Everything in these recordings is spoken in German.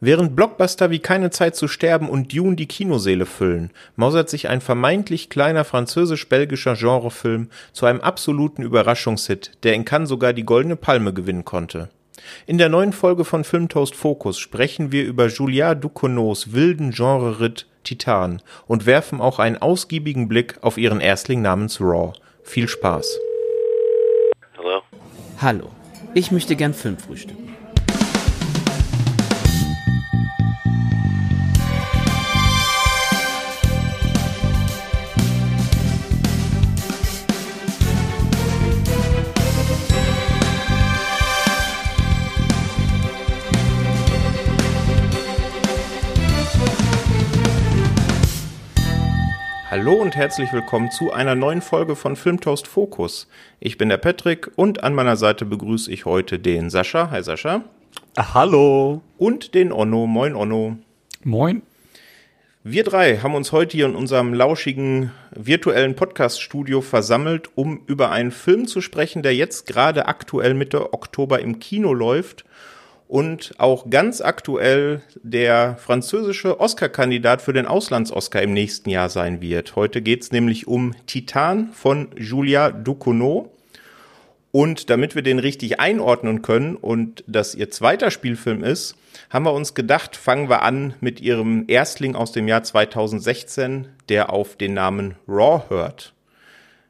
Während Blockbuster wie Keine Zeit zu sterben und Dune die Kinoseele füllen, mausert sich ein vermeintlich kleiner französisch-belgischer Genrefilm zu einem absoluten Überraschungshit, der in Cannes sogar die Goldene Palme gewinnen konnte. In der neuen Folge von Filmtoast Focus sprechen wir über Julia Ducournau's wilden Genre-Ritt Titan und werfen auch einen ausgiebigen Blick auf ihren Erstling namens Raw. Viel Spaß. Hallo? Hallo, ich möchte gern Film frühstücken. Hallo und herzlich willkommen zu einer neuen Folge von Filmtoast Focus. Ich bin der Patrick und an meiner Seite begrüße ich heute den Sascha. Hi Sascha. Hallo. Und den Onno. Moin Onno. Moin. Wir drei haben uns heute hier in unserem lauschigen virtuellen Podcast-Studio versammelt, um über einen Film zu sprechen, der jetzt gerade aktuell Mitte Oktober im Kino läuft und auch ganz aktuell der französische Oscar-Kandidat für den Auslands-Oscar im nächsten Jahr sein wird. Heute geht's nämlich um Titan von Julia Ducournau. Und damit wir den richtig einordnen können und das ihr zweiter Spielfilm ist, haben wir uns gedacht, fangen wir an mit ihrem Erstling aus dem Jahr 2016, der auf den Namen Raw hört.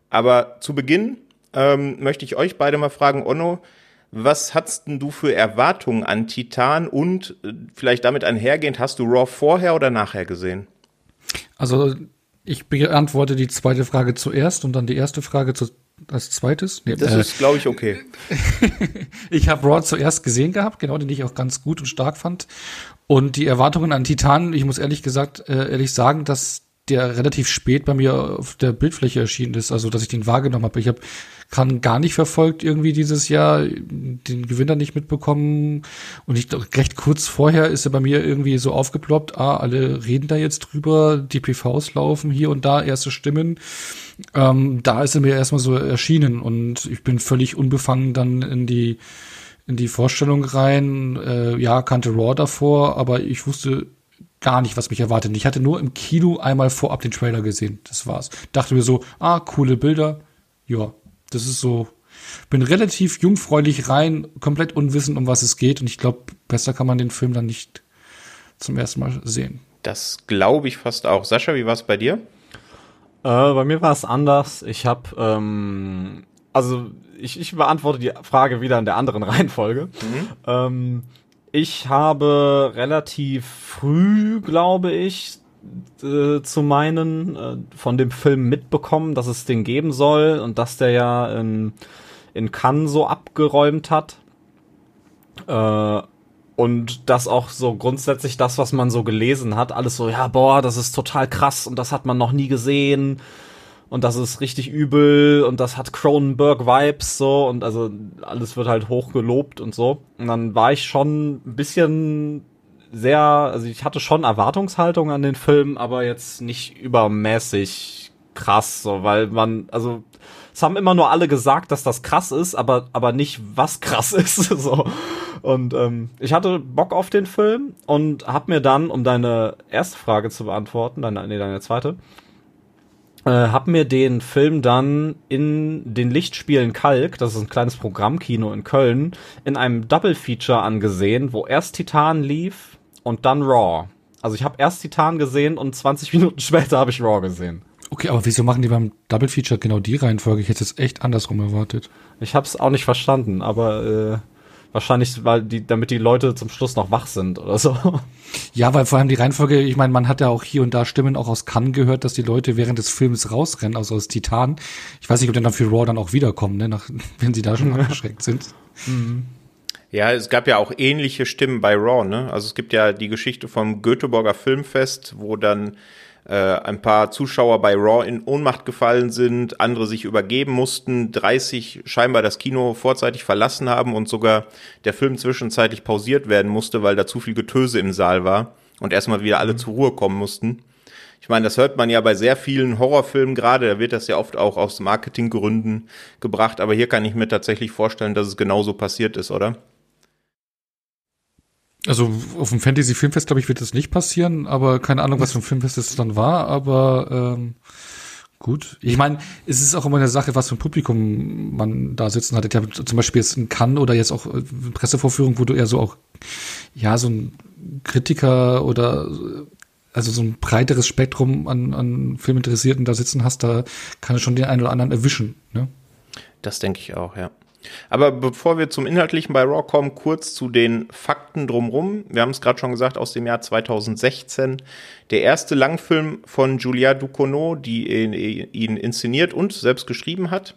Aber zu Beginn ähm, möchte ich euch beide mal fragen, Onno, was hattest denn du für Erwartungen an Titan und äh, vielleicht damit einhergehend, hast du Raw vorher oder nachher gesehen? Also ich beantworte die zweite Frage zuerst und dann die erste Frage zu, als zweites. Nee, das äh, ist, glaube ich, okay. ich habe Raw zuerst gesehen gehabt, genau, den ich auch ganz gut und stark fand. Und die Erwartungen an Titan, ich muss ehrlich gesagt, äh, ehrlich sagen, dass der relativ spät bei mir auf der Bildfläche erschienen ist, also dass ich den wahrgenommen habe. Ich habe kann gar nicht verfolgt irgendwie dieses Jahr, den Gewinner nicht mitbekommen. Und ich recht kurz vorher ist er bei mir irgendwie so aufgeploppt, ah, alle reden da jetzt drüber, die PVs laufen hier und da, erste Stimmen. Ähm, da ist er mir erstmal so erschienen und ich bin völlig unbefangen dann in die in die Vorstellung rein. Äh, ja, kannte Raw davor, aber ich wusste gar nicht, was mich erwartet. Ich hatte nur im Kino einmal vorab den Trailer gesehen. Das war's. Dachte mir so, ah, coole Bilder. Ja, das ist so, bin relativ jungfräulich rein, komplett unwissend, um was es geht. Und ich glaube, besser kann man den Film dann nicht zum ersten Mal sehen. Das glaube ich fast auch. Sascha, wie war es bei dir? Äh, bei mir war es anders. Ich habe, ähm, also ich, ich beantworte die Frage wieder in der anderen Reihenfolge. Mhm. Ähm, ich habe relativ früh, glaube ich, äh, zu meinen äh, von dem Film mitbekommen, dass es den geben soll und dass der ja in, in Cannes so abgeräumt hat. Äh, und das auch so grundsätzlich das, was man so gelesen hat, alles so, ja, boah, das ist total krass und das hat man noch nie gesehen und das ist richtig übel und das hat Cronenberg-Vibes so und also alles wird halt hoch gelobt und so. Und dann war ich schon ein bisschen sehr, also ich hatte schon Erwartungshaltung an den Film, aber jetzt nicht übermäßig krass, so, weil man, also es haben immer nur alle gesagt, dass das krass ist, aber aber nicht was krass ist, so. Und ähm, ich hatte Bock auf den Film und hab mir dann, um deine erste Frage zu beantworten, deine, nee, deine zweite, äh, hab mir den Film dann in den Lichtspielen Kalk, das ist ein kleines Programmkino in Köln, in einem Double Feature angesehen, wo erst Titan lief und dann Raw. Also ich habe erst Titan gesehen und 20 Minuten später habe ich Raw gesehen. Okay, aber wieso machen die beim Double Feature genau die Reihenfolge? Ich hätte es echt andersrum erwartet. Ich habe es auch nicht verstanden, aber äh, wahrscheinlich, weil die, damit die Leute zum Schluss noch wach sind oder so. Ja, weil vor allem die Reihenfolge, ich meine, man hat ja auch hier und da Stimmen auch aus Cannes gehört, dass die Leute während des Films rausrennen, also aus Titan. Ich weiß nicht, ob die dann für Raw dann auch wiederkommen, ne, nach, wenn sie da schon abgeschreckt sind. Mhm. Ja, es gab ja auch ähnliche Stimmen bei Raw, ne? Also es gibt ja die Geschichte vom Göteborger Filmfest, wo dann äh, ein paar Zuschauer bei Raw in Ohnmacht gefallen sind, andere sich übergeben mussten, 30 scheinbar das Kino vorzeitig verlassen haben und sogar der Film zwischenzeitlich pausiert werden musste, weil da zu viel Getöse im Saal war und erstmal wieder alle mhm. zur Ruhe kommen mussten. Ich meine, das hört man ja bei sehr vielen Horrorfilmen gerade, da wird das ja oft auch aus Marketinggründen gebracht, aber hier kann ich mir tatsächlich vorstellen, dass es genauso passiert ist, oder? Also auf dem Fantasy-Filmfest, glaube ich, wird das nicht passieren, aber keine Ahnung, was für ein Filmfest es dann war, aber ähm, gut. Ich meine, es ist auch immer eine Sache, was für ein Publikum man da sitzen hat. Ich habe zum Beispiel jetzt in Cannes oder jetzt auch äh, Pressevorführung, wo du eher so auch, ja, so ein Kritiker oder also so ein breiteres Spektrum an, an Filminteressierten da sitzen hast, da kann es schon den einen oder anderen erwischen. Ne? Das denke ich auch, ja. Aber bevor wir zum Inhaltlichen bei Raw kommen, kurz zu den Fakten drumrum. Wir haben es gerade schon gesagt, aus dem Jahr 2016. Der erste Langfilm von Julia Ducournau, die ihn inszeniert und selbst geschrieben hat.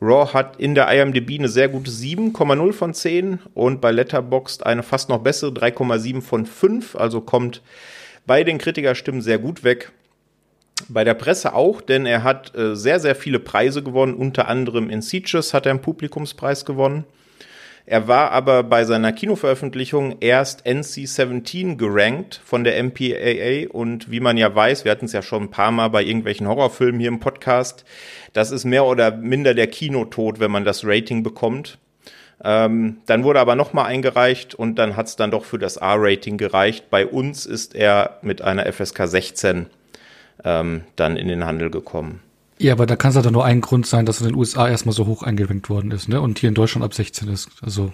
Raw hat in der IMDb eine sehr gute 7,0 von 10 und bei Letterboxd eine fast noch bessere 3,7 von 5, also kommt bei den Kritikerstimmen sehr gut weg. Bei der Presse auch, denn er hat äh, sehr, sehr viele Preise gewonnen. Unter anderem in Sieges hat er einen Publikumspreis gewonnen. Er war aber bei seiner Kinoveröffentlichung erst NC-17 gerankt von der MPAA und wie man ja weiß, wir hatten es ja schon ein paar Mal bei irgendwelchen Horrorfilmen hier im Podcast, das ist mehr oder minder der Kinotod, wenn man das Rating bekommt. Ähm, dann wurde aber nochmal eingereicht und dann hat es dann doch für das A-Rating gereicht. Bei uns ist er mit einer FSK 16 ähm, dann in den Handel gekommen. Ja, aber da kann es halt nur ein Grund sein, dass in den USA erstmal so hoch eingerankt worden ist, ne? Und hier in Deutschland ab 16 ist. Also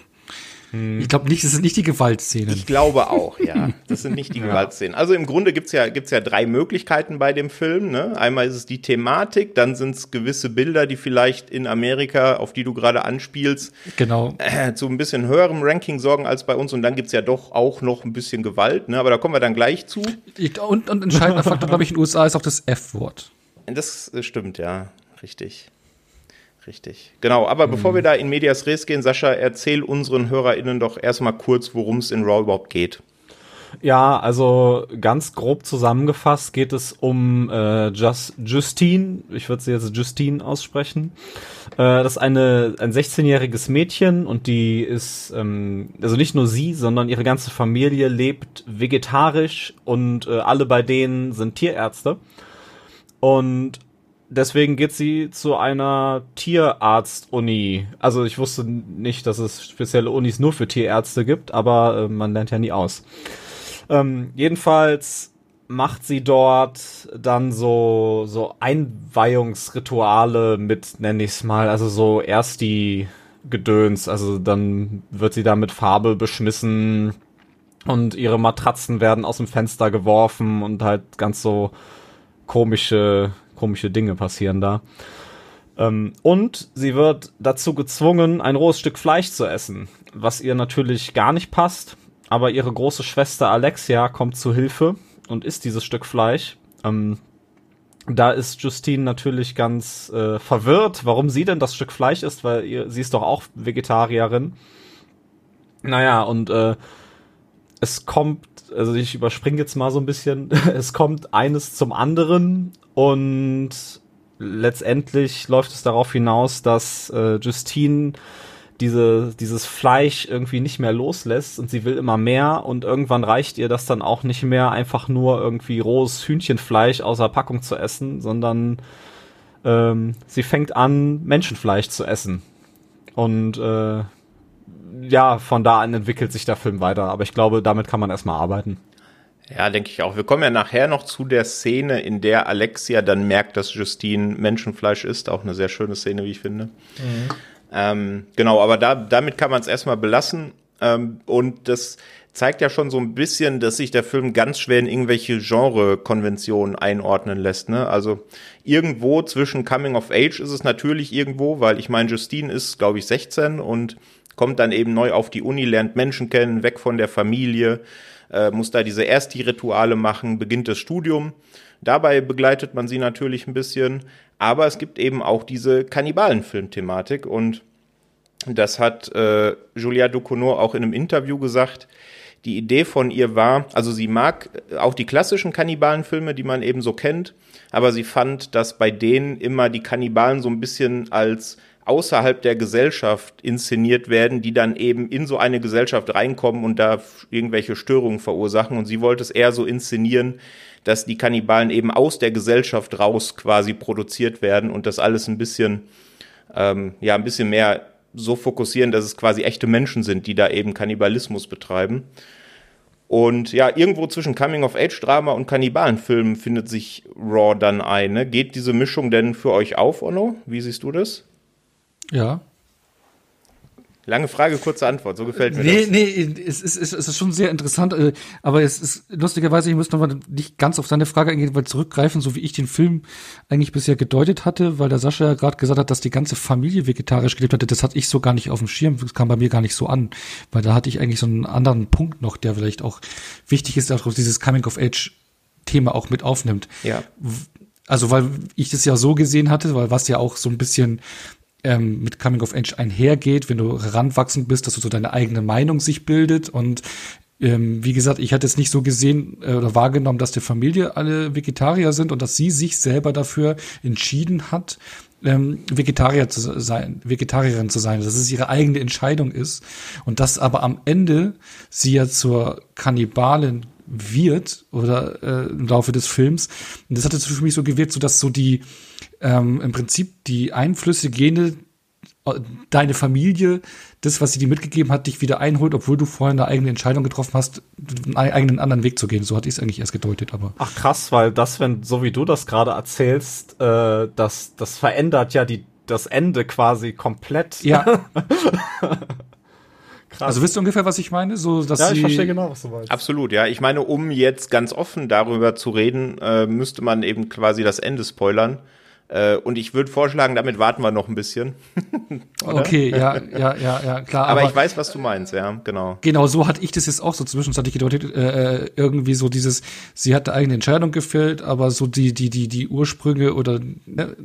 hm. Ich glaube nicht, das sind nicht die Gewaltszenen. Ich glaube auch, ja. Das sind nicht die ja. Gewaltszenen. Also im Grunde gibt's ja, gibt's ja drei Möglichkeiten bei dem Film. Ne? Einmal ist es die Thematik, dann sind es gewisse Bilder, die vielleicht in Amerika, auf die du gerade anspielst, genau. äh, zu ein bisschen höherem Ranking sorgen als bei uns. Und dann gibt's ja doch auch noch ein bisschen Gewalt. Ne? Aber da kommen wir dann gleich zu. Und, und entscheidender Faktor, glaube ich, in den USA ist auch das F-Wort. Das stimmt, ja. Richtig. Richtig. Genau, aber mhm. bevor wir da in Medias Res gehen, Sascha, erzähl unseren HörerInnen doch erstmal kurz, worum es in Raw überhaupt geht. Ja, also ganz grob zusammengefasst geht es um äh, Just, Justine, ich würde sie jetzt Justine aussprechen. Äh, das ist eine, ein 16-jähriges Mädchen und die ist, ähm, also nicht nur sie, sondern ihre ganze Familie lebt vegetarisch und äh, alle bei denen sind Tierärzte. Und deswegen geht sie zu einer Tierarzt-Uni. Also ich wusste nicht, dass es spezielle Unis nur für Tierärzte gibt, aber äh, man lernt ja nie aus. Ähm, jedenfalls macht sie dort dann so, so Einweihungsrituale mit, nenne ich es mal, also so erst die Gedöns, also dann wird sie da mit Farbe beschmissen und ihre Matratzen werden aus dem Fenster geworfen und halt ganz so komische komische Dinge passieren da. Ähm, und sie wird dazu gezwungen, ein rohes Stück Fleisch zu essen, was ihr natürlich gar nicht passt. Aber ihre große Schwester Alexia kommt zu Hilfe und isst dieses Stück Fleisch. Ähm, da ist Justine natürlich ganz äh, verwirrt, warum sie denn das Stück Fleisch isst, weil ihr, sie ist doch auch Vegetarierin. Naja, und äh, es kommt, also ich überspringe jetzt mal so ein bisschen, es kommt eines zum anderen und letztendlich läuft es darauf hinaus, dass äh, Justine diese, dieses Fleisch irgendwie nicht mehr loslässt und sie will immer mehr und irgendwann reicht ihr das dann auch nicht mehr, einfach nur irgendwie rohes Hühnchenfleisch außer Packung zu essen, sondern ähm, sie fängt an, Menschenfleisch zu essen. Und äh, ja, von da an entwickelt sich der Film weiter, aber ich glaube, damit kann man erstmal arbeiten. Ja, denke ich auch. Wir kommen ja nachher noch zu der Szene, in der Alexia dann merkt, dass Justine Menschenfleisch ist. Auch eine sehr schöne Szene, wie ich finde. Mhm. Ähm, genau, aber da, damit kann man es erstmal belassen. Ähm, und das zeigt ja schon so ein bisschen, dass sich der Film ganz schwer in irgendwelche Genre-Konventionen einordnen lässt. Ne? Also irgendwo zwischen Coming of Age ist es natürlich irgendwo, weil ich meine, Justine ist, glaube ich, 16 und kommt dann eben neu auf die Uni, lernt Menschen kennen, weg von der Familie äh, muss da diese Ersti-Rituale machen, beginnt das Studium. Dabei begleitet man sie natürlich ein bisschen, aber es gibt eben auch diese Kannibalen-Film-Thematik und das hat äh, Julia Ducournau auch in einem Interview gesagt. Die Idee von ihr war, also sie mag auch die klassischen Kannibalenfilme, die man eben so kennt, aber sie fand, dass bei denen immer die Kannibalen so ein bisschen als außerhalb der Gesellschaft inszeniert werden, die dann eben in so eine Gesellschaft reinkommen und da irgendwelche Störungen verursachen. Und sie wollte es eher so inszenieren, dass die Kannibalen eben aus der Gesellschaft raus quasi produziert werden und das alles ein bisschen, ähm, ja, ein bisschen mehr so fokussieren, dass es quasi echte Menschen sind, die da eben Kannibalismus betreiben. Und ja, irgendwo zwischen Coming-of-Age-Drama und Kannibalenfilm findet sich Raw dann ein. Ne? Geht diese Mischung denn für euch auf, Onno? Wie siehst du das? Ja, Lange Frage, kurze Antwort, so gefällt mir nee, das. Nee, nee, es ist, es ist schon sehr interessant, äh, aber es ist lustigerweise, ich muss nochmal nicht ganz auf seine Frage eingehen, weil zurückgreifen, so wie ich den Film eigentlich bisher gedeutet hatte, weil der Sascha ja gerade gesagt hat, dass die ganze Familie vegetarisch gelebt hatte, das hatte ich so gar nicht auf dem Schirm, das kam bei mir gar nicht so an, weil da hatte ich eigentlich so einen anderen Punkt noch, der vielleicht auch wichtig ist, dass dieses Coming-of-Age-Thema auch mit aufnimmt. Ja. Also, weil ich das ja so gesehen hatte, weil was ja auch so ein bisschen ähm, mit Coming of Age einhergeht, wenn du heranwachsend bist, dass du so deine eigene Meinung sich bildet und ähm, wie gesagt, ich hatte es nicht so gesehen äh, oder wahrgenommen, dass die Familie alle Vegetarier sind und dass sie sich selber dafür entschieden hat, ähm, Vegetarier zu sein, Vegetarierin zu sein, dass es ihre eigene Entscheidung ist und dass aber am Ende sie ja zur Kannibalin wird oder äh, im Laufe des Films. Und das hat jetzt für mich so gewirkt, so dass so die ähm, im Prinzip die Einflüsse, Gene, äh, deine Familie, das, was sie dir mitgegeben hat, dich wieder einholt, obwohl du vorher eine eigene Entscheidung getroffen hast, einen eigenen anderen Weg zu gehen. So hatte ich es eigentlich erst gedeutet, aber. Ach krass, weil das, wenn, so wie du das gerade erzählst, äh, das, das verändert ja die, das Ende quasi komplett. Ja. Krass. Also wisst ihr ungefähr, was ich meine? So, dass ja, ich sie verstehe genau, was du meinst. Absolut, ja. Ich meine, um jetzt ganz offen darüber zu reden, äh, müsste man eben quasi das Ende spoilern. Äh, und ich würde vorschlagen, damit warten wir noch ein bisschen. okay, ja, ja, ja, ja, klar. Aber, aber, ich weiß, was du meinst, ja, genau. Genau, so hatte ich das jetzt auch so zwischenzeitlich gedeutet, äh, irgendwie so dieses, sie hat eine eigene Entscheidung gefällt, aber so die, die, die, die Ursprünge oder ne,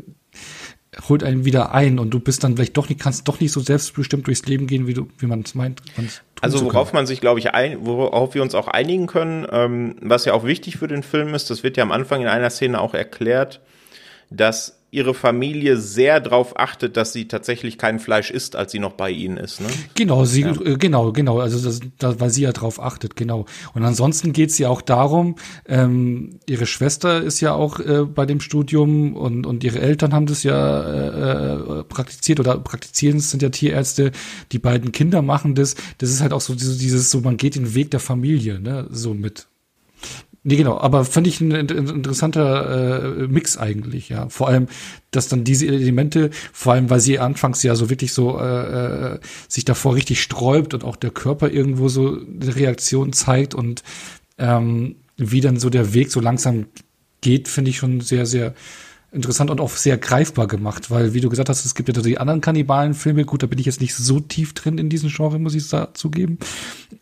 holt einen wieder ein und du bist dann vielleicht doch nicht, kannst doch nicht so selbstbestimmt durchs Leben gehen, wie du, wie man es meint. Also worauf man sich, glaube ich, ein, worauf wir uns auch einigen können, ähm, was ja auch wichtig für den Film ist, das wird ja am Anfang in einer Szene auch erklärt, dass ihre Familie sehr darauf achtet, dass sie tatsächlich kein Fleisch isst, als sie noch bei ihnen ist. Ne? Genau, sie, ja. äh, genau, genau, also das, das, weil sie ja darauf achtet, genau. Und ansonsten geht's ja auch darum, ähm, ihre Schwester ist ja auch äh, bei dem Studium und, und ihre Eltern haben das ja äh, äh praktiziert oder praktizieren es sind ja Tierärzte, die beiden Kinder machen das. Das ist halt auch so dieses, so man geht den Weg der Familie, ne, so mit. Nee, genau, aber fand ich ein, interessanter äh, Mix eigentlich, ja. Vor allem, dass dann diese Elemente, vor allem, weil sie anfangs ja so wirklich so äh, äh, sich davor richtig sträubt und auch der Körper irgendwo so eine Reaktion zeigt und ähm, wie dann so der Weg so langsam geht, finde ich schon sehr, sehr interessant und auch sehr greifbar gemacht, weil, wie du gesagt hast, es gibt ja die anderen Kannibalenfilme. Gut, da bin ich jetzt nicht so tief drin in diesem Genre, muss ich zugeben.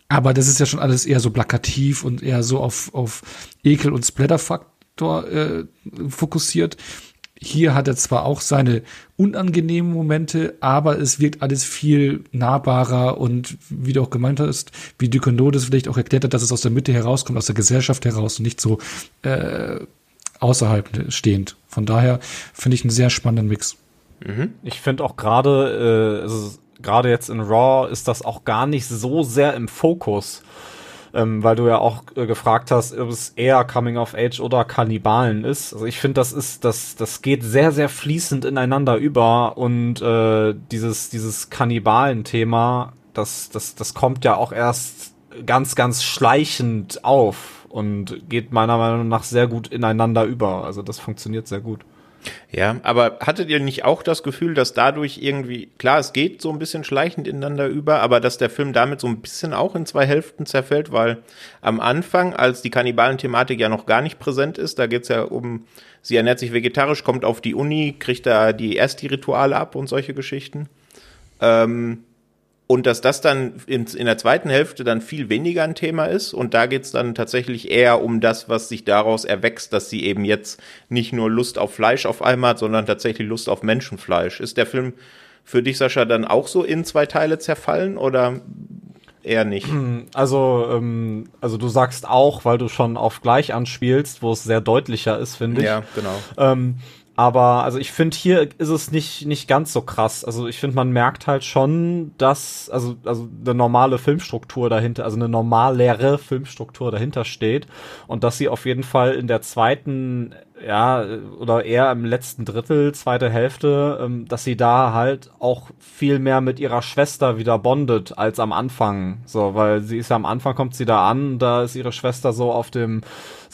Aber das ist ja schon alles eher so plakativ und eher so auf, auf Ekel und Splatterfaktor äh, fokussiert. Hier hat er zwar auch seine unangenehmen Momente, aber es wirkt alles viel nahbarer und wie du auch gemeint hast, wie Ducournau das vielleicht auch erklärt hat, dass es aus der Mitte herauskommt, aus der Gesellschaft heraus und nicht so äh, außerhalb stehend. Von daher finde ich einen sehr spannenden Mix. Mhm. Ich finde auch gerade, äh, gerade jetzt in Raw ist das auch gar nicht so sehr im Fokus. Ähm, weil du ja auch äh, gefragt hast, ob es eher Coming of Age oder Kannibalen ist. Also ich finde, das ist, das, das geht sehr, sehr fließend ineinander über und äh, dieses, dieses Kannibalen-Thema, das, das, das kommt ja auch erst ganz, ganz schleichend auf und geht meiner Meinung nach sehr gut ineinander über. Also das funktioniert sehr gut. Ja, aber hattet ihr nicht auch das Gefühl, dass dadurch irgendwie, klar, es geht so ein bisschen schleichend ineinander über, aber dass der Film damit so ein bisschen auch in zwei Hälften zerfällt, weil am Anfang, als die Kannibalen-Thematik ja noch gar nicht präsent ist, da geht's ja um, sie ernährt sich vegetarisch, kommt auf die Uni, kriegt da die Ersti-Rituale ab und solche Geschichten. Ähm, und dass das dann in, in der zweiten Hälfte dann viel weniger ein Thema ist. Und da geht's dann tatsächlich eher um das, was sich daraus erwächst, dass sie eben jetzt nicht nur Lust auf Fleisch auf einmal hat, sondern tatsächlich Lust auf Menschenfleisch. Ist der Film für dich, Sascha, dann auch so in zwei Teile zerfallen oder eher nicht? Also, ähm, also du sagst auch, weil du schon auf gleich anspielst, wo es sehr deutlicher ist, finde ich. Ja, genau. Ähm, aber also ich finde, hier ist es nicht, nicht ganz so krass. Also ich finde, man merkt halt schon, dass, also, also eine normale Filmstruktur dahinter, also eine normalere Filmstruktur dahinter steht. Und dass sie auf jeden Fall in der zweiten ja, oder eher im letzten Drittel, zweite Hälfte, ähm, dass sie da halt auch viel mehr mit ihrer Schwester wieder bondet als am Anfang. So, weil sie ist ja am Anfang kommt sie da an, da ist ihre Schwester so auf dem,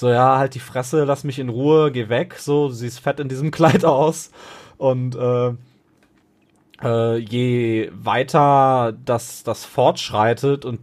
so ja, halt die Fresse, lass mich in Ruhe, geh weg, so, sie ist fett in diesem Kleid aus. Und äh, äh, je weiter das, das fortschreitet und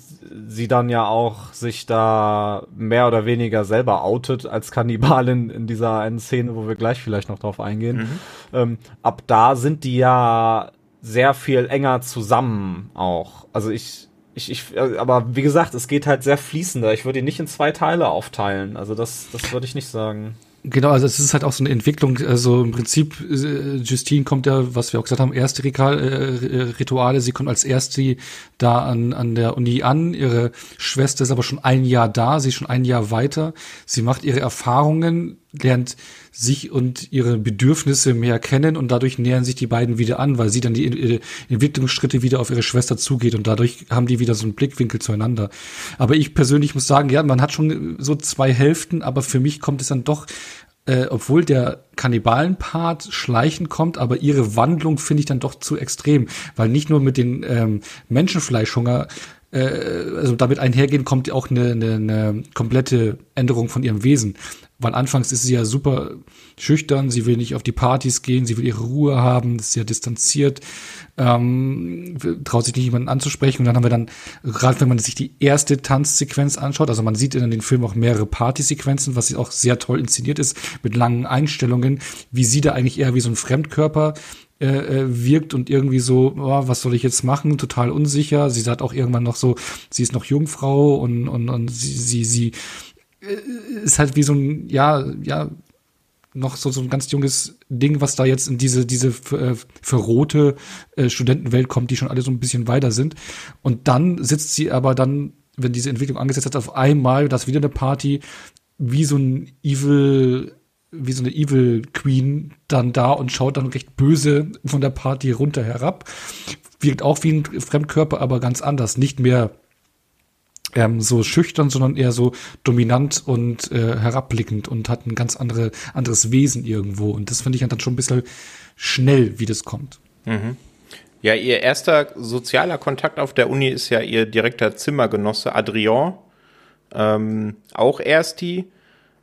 sie dann ja auch sich da mehr oder weniger selber outet als Kannibalin in dieser einen Szene, wo wir gleich vielleicht noch drauf eingehen, mhm. ähm, ab da sind die ja sehr viel enger zusammen auch. Also ich, ich, ich, äh, aber wie gesagt, es geht halt sehr fließender. Ich würde ihn nicht in zwei Teile aufteilen. Also das, das würde ich nicht sagen. Genau, also es ist halt auch so eine Entwicklung. Also im Prinzip, äh, Justine kommt ja, was wir auch gesagt haben, erste äh, Rituale. Sie kommt als erste da an, an der Uni an. Ihre Schwester ist aber schon ein Jahr da. Sie ist schon ein Jahr weiter. Sie macht ihre Erfahrungen, lernt sich und ihre Bedürfnisse mehr kennen und dadurch nähern sich die beiden wieder an, weil sie dann die Entwicklungsschritte wieder auf ihre Schwester zugeht und dadurch haben die wieder so einen Blickwinkel zueinander. Aber ich persönlich muss sagen, ja, man hat schon so zwei Hälften, aber für mich kommt es dann doch äh, obwohl der Kannibalen-Part schleichend kommt, aber ihre Wandlung finde ich dann doch zu extrem, weil nicht nur mit den ähm, Menschenfleischhunger äh, also damit einhergehen kommt auch eine, eine, eine komplette Änderung von ihrem Wesen. Weil anfangs ist sie ja super schüchtern, sie will nicht auf die Partys gehen, sie will ihre Ruhe haben, ist sehr distanziert, ähm, traut sich nicht jemanden anzusprechen. Und dann haben wir dann, gerade wenn man sich die erste Tanzsequenz anschaut, also man sieht in den Film auch mehrere Partysequenzen, was auch sehr toll inszeniert ist, mit langen Einstellungen, wie sie da eigentlich eher wie so ein Fremdkörper äh, äh wirkt und irgendwie so, oh, was soll ich jetzt machen? Total unsicher. Sie sagt auch irgendwann noch so, sie ist noch Jungfrau und, und, und sie, sie, sie ist halt wie so ein, ja, ja, noch so, so ein ganz junges Ding, was da jetzt in diese, diese äh, verrohte äh, Studentenwelt kommt, die schon alle so ein bisschen weiter sind. Und dann sitzt sie aber dann, wenn diese Entwicklung angesetzt hat, auf einmal, das wieder eine Party, wie so ein Evil, wie so eine Evil Queen dann da und schaut dann recht böse von der Party runter herab. Wirkt auch wie ein Fremdkörper, aber ganz anders. Nicht mehr ähm, so schüchtern, sondern eher so dominant und äh, herabblickend und hat ein ganz andere, anderes Wesen irgendwo. Und das finde ich dann schon ein bisschen schnell, wie das kommt. Mhm. Ja, ihr erster sozialer Kontakt auf der Uni ist ja ihr direkter Zimmergenosse Adrian, ähm, auch Ersti,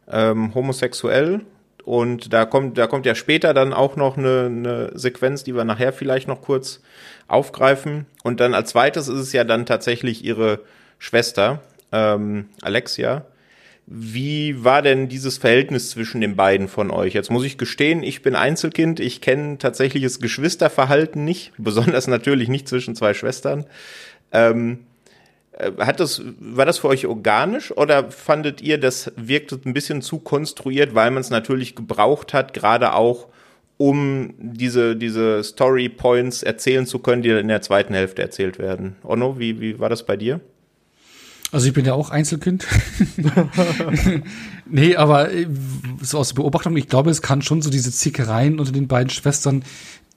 ähm, homosexuell. Und da kommt, da kommt ja später dann auch noch eine, eine Sequenz, die wir nachher vielleicht noch kurz aufgreifen. Und dann als zweites ist es ja dann tatsächlich ihre Schwester, ähm, Alexia. Wie war denn dieses Verhältnis zwischen den beiden von euch? Jetzt muss ich gestehen, ich bin Einzelkind, ich kenne tatsächliches Geschwisterverhalten nicht, besonders natürlich nicht zwischen zwei Schwestern. Ähm, äh, hat das, war das für euch organisch oder fandet ihr, das wirkte ein bisschen zu konstruiert, weil man es natürlich gebraucht hat, gerade auch um diese, diese Story Points erzählen zu können, die in der zweiten Hälfte erzählt werden? Onno, wie, wie war das bei dir? Also ich bin ja auch Einzelkind. nee, aber äh, so aus Beobachtung, ich glaube, es kann schon so diese Zickereien unter den beiden Schwestern.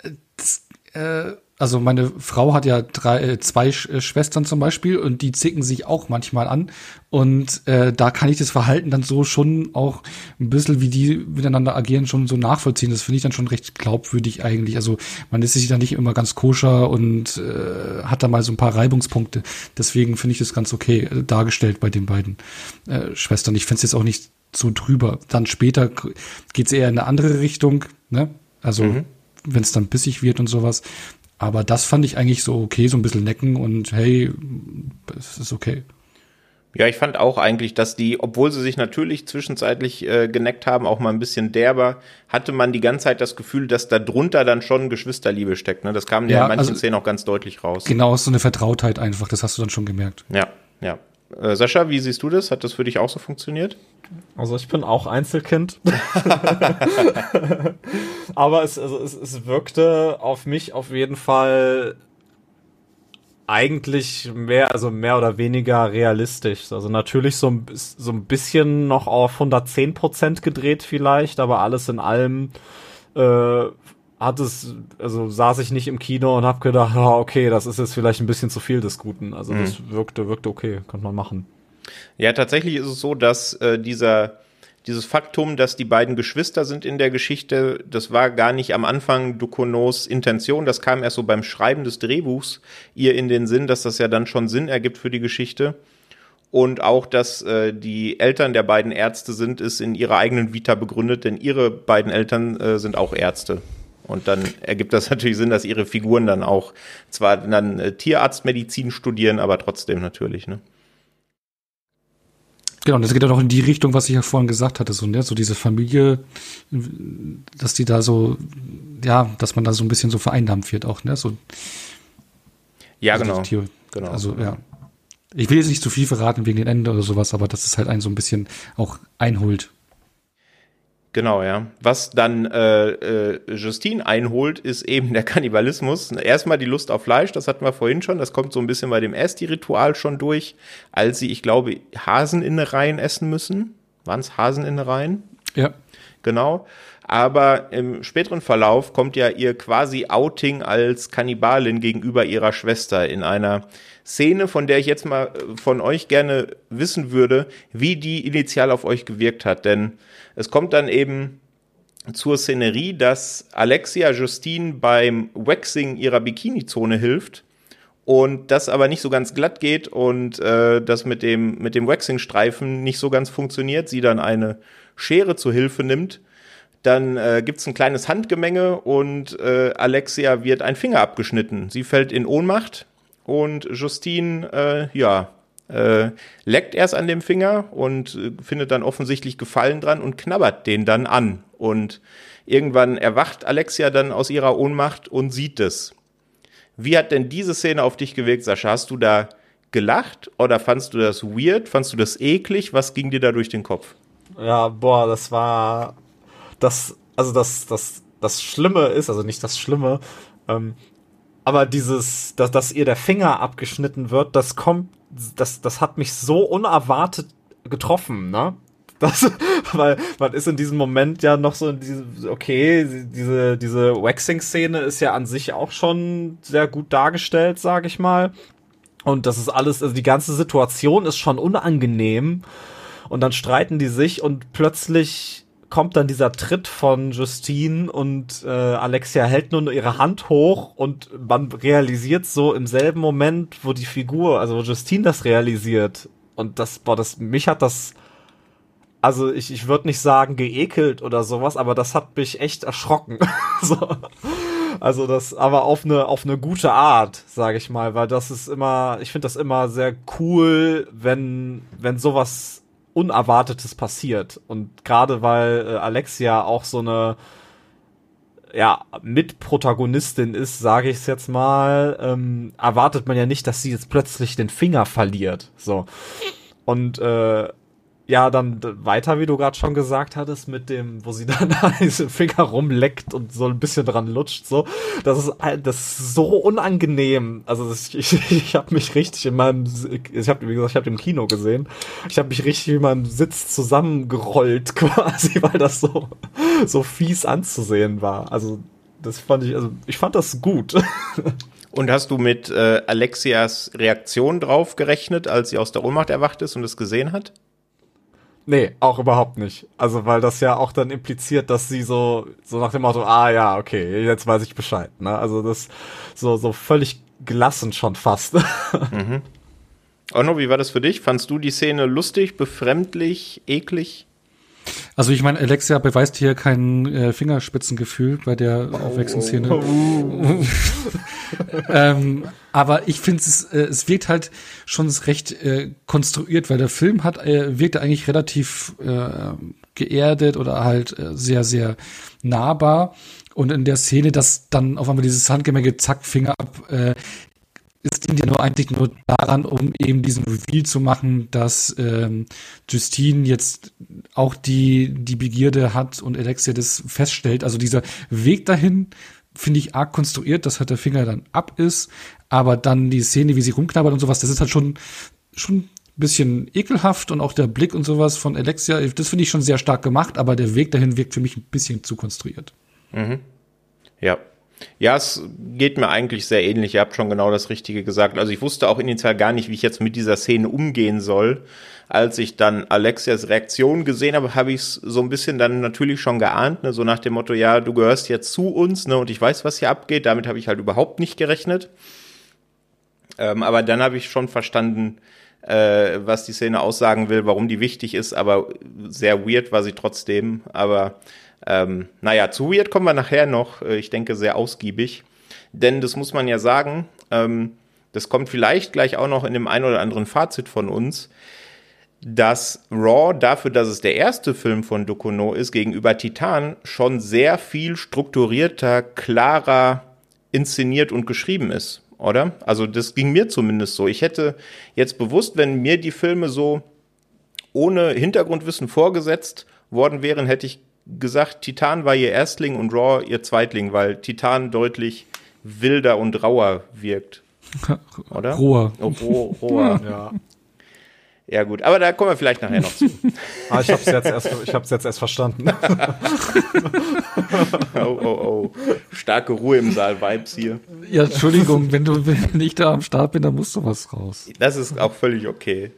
Äh, das, äh, also meine Frau hat ja drei, äh, zwei äh, Schwestern zum Beispiel und die zicken sich auch manchmal an. Und äh, da kann ich das Verhalten dann so schon auch ein bisschen, wie die miteinander agieren, schon so nachvollziehen. Das finde ich dann schon recht glaubwürdig eigentlich. Also man ist sich da nicht immer ganz koscher und äh, hat da mal so ein paar Reibungspunkte. Deswegen finde ich das ganz okay äh, dargestellt bei den beiden äh, Schwestern. Ich finde es jetzt auch nicht so drüber. Dann später geht es eher in eine andere Richtung, ne? Also mhm. wenn es dann bissig wird und sowas. Aber das fand ich eigentlich so okay, so ein bisschen necken und hey, es ist okay. Ja, ich fand auch eigentlich, dass die, obwohl sie sich natürlich zwischenzeitlich äh, geneckt haben, auch mal ein bisschen derber, hatte man die ganze Zeit das Gefühl, dass da drunter dann schon Geschwisterliebe steckt. Ne? Das kam ja in manchen also, Szenen auch ganz deutlich raus. Genau, so eine Vertrautheit einfach, das hast du dann schon gemerkt. Ja, ja. Äh, Sascha, wie siehst du das? Hat das für dich auch so funktioniert? Also ich bin auch Einzelkind. Aber es, also es, es wirkte auf mich auf jeden Fall eigentlich mehr, also mehr oder weniger realistisch. Also natürlich so, ein, so ein bisschen noch auf 110 Prozent gedreht vielleicht, aber alles in allem äh, hat es, also saß ich nicht im Kino und habe gedacht, oh, okay, das ist jetzt vielleicht ein bisschen zu viel des Guten. Also mhm. das wirkte, wirkte okay, konnte man machen. Ja, tatsächlich ist es so, dass äh, dieser dieses Faktum, dass die beiden Geschwister sind in der Geschichte, das war gar nicht am Anfang Ducournau's Intention, das kam erst so beim Schreiben des Drehbuchs ihr in den Sinn, dass das ja dann schon Sinn ergibt für die Geschichte. Und auch, dass äh, die Eltern der beiden Ärzte sind, ist in ihrer eigenen Vita begründet, denn ihre beiden Eltern äh, sind auch Ärzte. Und dann ergibt das natürlich Sinn, dass ihre Figuren dann auch zwar dann äh, Tierarztmedizin studieren, aber trotzdem natürlich, ne? Genau, und das geht dann auch in die Richtung, was ich ja vorhin gesagt hatte, so, ne, so diese Familie, dass die da so, ja, dass man da so ein bisschen so vereinnahmt wird auch, ne, so. Ja, also genau. genau. Also, ja. Ich will jetzt nicht zu viel verraten wegen den Ende oder sowas, aber dass es halt einen so ein bisschen auch einholt. Genau, ja. Was dann äh, äh, Justine einholt, ist eben der Kannibalismus. Erstmal die Lust auf Fleisch, das hatten wir vorhin schon. Das kommt so ein bisschen bei dem Esti-Ritual schon durch, als sie, ich glaube, Haseninnereien essen müssen. Waren es Haseninnereien? Ja. Genau. Aber im späteren Verlauf kommt ja ihr quasi Outing als Kannibalin gegenüber ihrer Schwester in einer Szene, von der ich jetzt mal äh, von euch gerne wissen würde, wie die initial auf euch gewirkt hat. Denn es kommt dann eben zur Szenerie, dass Alexia Justine beim Waxing ihrer Bikini-Zone hilft und das aber nicht so ganz glatt geht und äh, das mit dem, mit dem Waxing-Streifen nicht so ganz funktioniert, sie dann eine Schere zur Hilfe nimmt. Dann äh, gibt es ein kleines Handgemenge und äh, Alexia wird ein Finger abgeschnitten. Sie fällt in Ohnmacht und Justine, äh, ja, äh, leckt erst an dem Finger und äh, findet dann offensichtlich Gefallen dran und knabbert den dann an. Und irgendwann erwacht Alexia dann aus ihrer Ohnmacht und sieht es. Wie hat denn diese Szene auf dich gewirkt, Sascha? Hast du da gelacht oder fandst du das weird? Fandst du das eklig? Was ging dir da durch den Kopf? Ja, boah, das war das, also das, das, das Schlimme ist, also nicht das Schlimme, ähm, aber dieses, dass, dass ihr der Finger abgeschnitten wird, das kommt, das, das hat mich so unerwartet getroffen, ne? Das, weil man ist in diesem Moment ja noch so in diesem, okay, diese, diese Waxing-Szene ist ja an sich auch schon sehr gut dargestellt, sag ich mal. Und das ist alles, also die ganze Situation ist schon unangenehm. Und dann streiten die sich und plötzlich kommt dann dieser Tritt von Justine und äh, Alexia hält nur ihre Hand hoch und man realisiert so im selben Moment, wo die Figur, also wo Justine das realisiert und das, boah, das, mich hat das, also ich, ich würde nicht sagen geekelt oder sowas, aber das hat mich echt erschrocken. so. Also das, aber auf eine auf eine gute Art, sage ich mal, weil das ist immer, ich finde das immer sehr cool, wenn wenn sowas Unerwartetes passiert. Und gerade weil äh, Alexia auch so eine ja, Mitprotagonistin ist, sage ich es jetzt mal, ähm, erwartet man ja nicht, dass sie jetzt plötzlich den Finger verliert. So. Und äh, ja, dann weiter, wie du gerade schon gesagt hattest, mit dem, wo sie dann diese Finger rumleckt und so ein bisschen dran lutscht, so. Das ist, das ist so unangenehm. Also das, ich, ich habe mich richtig in meinem, ich habe wie gesagt, ich habe im Kino gesehen. Ich habe mich richtig in meinem Sitz zusammengerollt, quasi, weil das so so fies anzusehen war. Also das fand ich, also ich fand das gut. Und hast du mit äh, Alexias Reaktion drauf gerechnet, als sie aus der Ohnmacht erwacht ist und es gesehen hat? Nee, auch überhaupt nicht. Also, weil das ja auch dann impliziert, dass sie so, so nach dem Motto, ah ja, okay, jetzt weiß ich Bescheid. Ne? Also das so, so völlig gelassen schon fast. mhm. Onno, wie war das für dich? Fandst du die Szene lustig, befremdlich, eklig? Also ich meine, Alexia beweist hier kein äh, Fingerspitzengefühl bei der oh, Aufwechselszene. Oh. ähm, aber ich finde es, äh, es wirkt halt schon recht äh, konstruiert, weil der Film hat, äh, wirkt eigentlich relativ äh, geerdet oder halt äh, sehr, sehr nahbar. Und in der Szene, dass dann auf einmal dieses Handgemenge, zack, Finger ab, äh, es dient ja nur eigentlich nur daran, um eben diesen Reveal zu machen, dass ähm, Justine jetzt auch die, die Begierde hat und Alexia das feststellt. Also dieser Weg dahin finde ich arg konstruiert, dass halt der Finger dann ab ist, aber dann die Szene, wie sie rumknabbert und sowas, das ist halt schon, schon bisschen ekelhaft und auch der Blick und sowas von Alexia, das finde ich schon sehr stark gemacht, aber der Weg dahin wirkt für mich ein bisschen zu konstruiert. Mhm. Ja, Ja, es geht mir eigentlich sehr ähnlich. Ihr habt schon genau das Richtige gesagt. Also ich wusste auch initial gar nicht, wie ich jetzt mit dieser Szene umgehen soll. Als ich dann Alexias Reaktion gesehen habe, habe ich es so ein bisschen dann natürlich schon geahnt, ne? so nach dem Motto, ja, du gehörst jetzt zu uns, ne, und ich weiß, was hier abgeht. Damit habe ich halt überhaupt nicht gerechnet. Ähm, aber dann habe ich schon verstanden, äh, was die Szene aussagen will, warum die wichtig ist, aber sehr weird war sie trotzdem. Aber ähm, naja, zu weird kommen wir nachher noch, äh, ich denke sehr ausgiebig. Denn das muss man ja sagen, ähm, das kommt vielleicht gleich auch noch in dem einen oder anderen Fazit von uns, dass Raw dafür, dass es der erste Film von Dukono ist, gegenüber Titan schon sehr viel strukturierter, klarer inszeniert und geschrieben ist, oder? Also das ging mir zumindest so. Ich hätte jetzt bewusst, wenn mir die Filme so ohne Hintergrundwissen vorgesetzt worden wären, hätte ich gesagt, Titan war ihr Erstling und Raw ihr Zweitling, weil Titan deutlich wilder und rauer wirkt. Oder? Roher. Oh, roh, roher. Ja. Ja, gut. Aber da kommen wir vielleicht nachher noch zu. Ah, ich hab's jetzt erst, ich hab's jetzt erst verstanden. Oh, oh, oh. Starke Ruhe im Saal, Vibes hier. Ja, Entschuldigung, wenn du wenn ich da am Start bin, dann musst du was raus. Das ist auch völlig okay.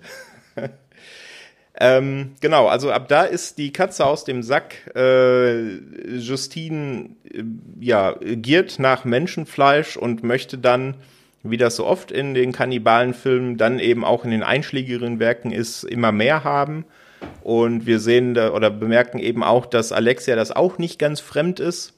Ähm, genau, also ab da ist die Katze aus dem Sack. Äh, Justine äh, ja, giert nach Menschenfleisch und möchte dann, wie das so oft in den Kannibalenfilmen, dann eben auch in den einschlägigen Werken ist, immer mehr haben. Und wir sehen da, oder bemerken eben auch, dass Alexia das auch nicht ganz fremd ist.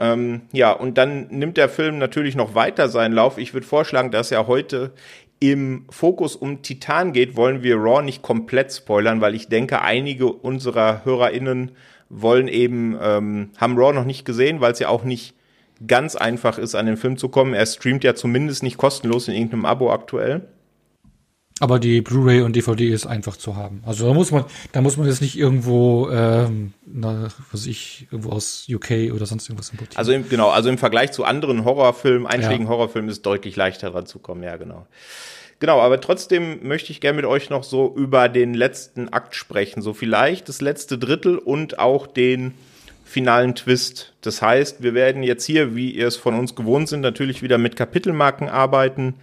Ähm, ja, und dann nimmt der Film natürlich noch weiter seinen Lauf. Ich würde vorschlagen, dass er heute im Fokus um Titan geht, wollen wir Raw nicht komplett spoilern, weil ich denke, einige unserer HörerInnen wollen eben, ähm, haben Raw noch nicht gesehen, weil es ja auch nicht ganz einfach ist, an den Film zu kommen. Er streamt ja zumindest nicht kostenlos in irgendeinem Abo aktuell. Aber die Blu-ray und DVD ist einfach zu haben. Also da muss man, da muss man jetzt nicht irgendwo, ähm, na, was ich, irgendwo aus UK oder sonst irgendwas importieren. Also im, genau, also im Vergleich zu anderen Horrorfilmen, einschlägigen Horrorfilmen ist deutlich leichter dran zu kommen, ja, genau. Genau, aber trotzdem möchte ich gerne mit euch noch so über den letzten Akt sprechen. So vielleicht das letzte Drittel und auch den finalen Twist. Das heißt, wir werden jetzt hier, wie ihr es von uns gewohnt sind, natürlich wieder mit Kapitelmarken arbeiten.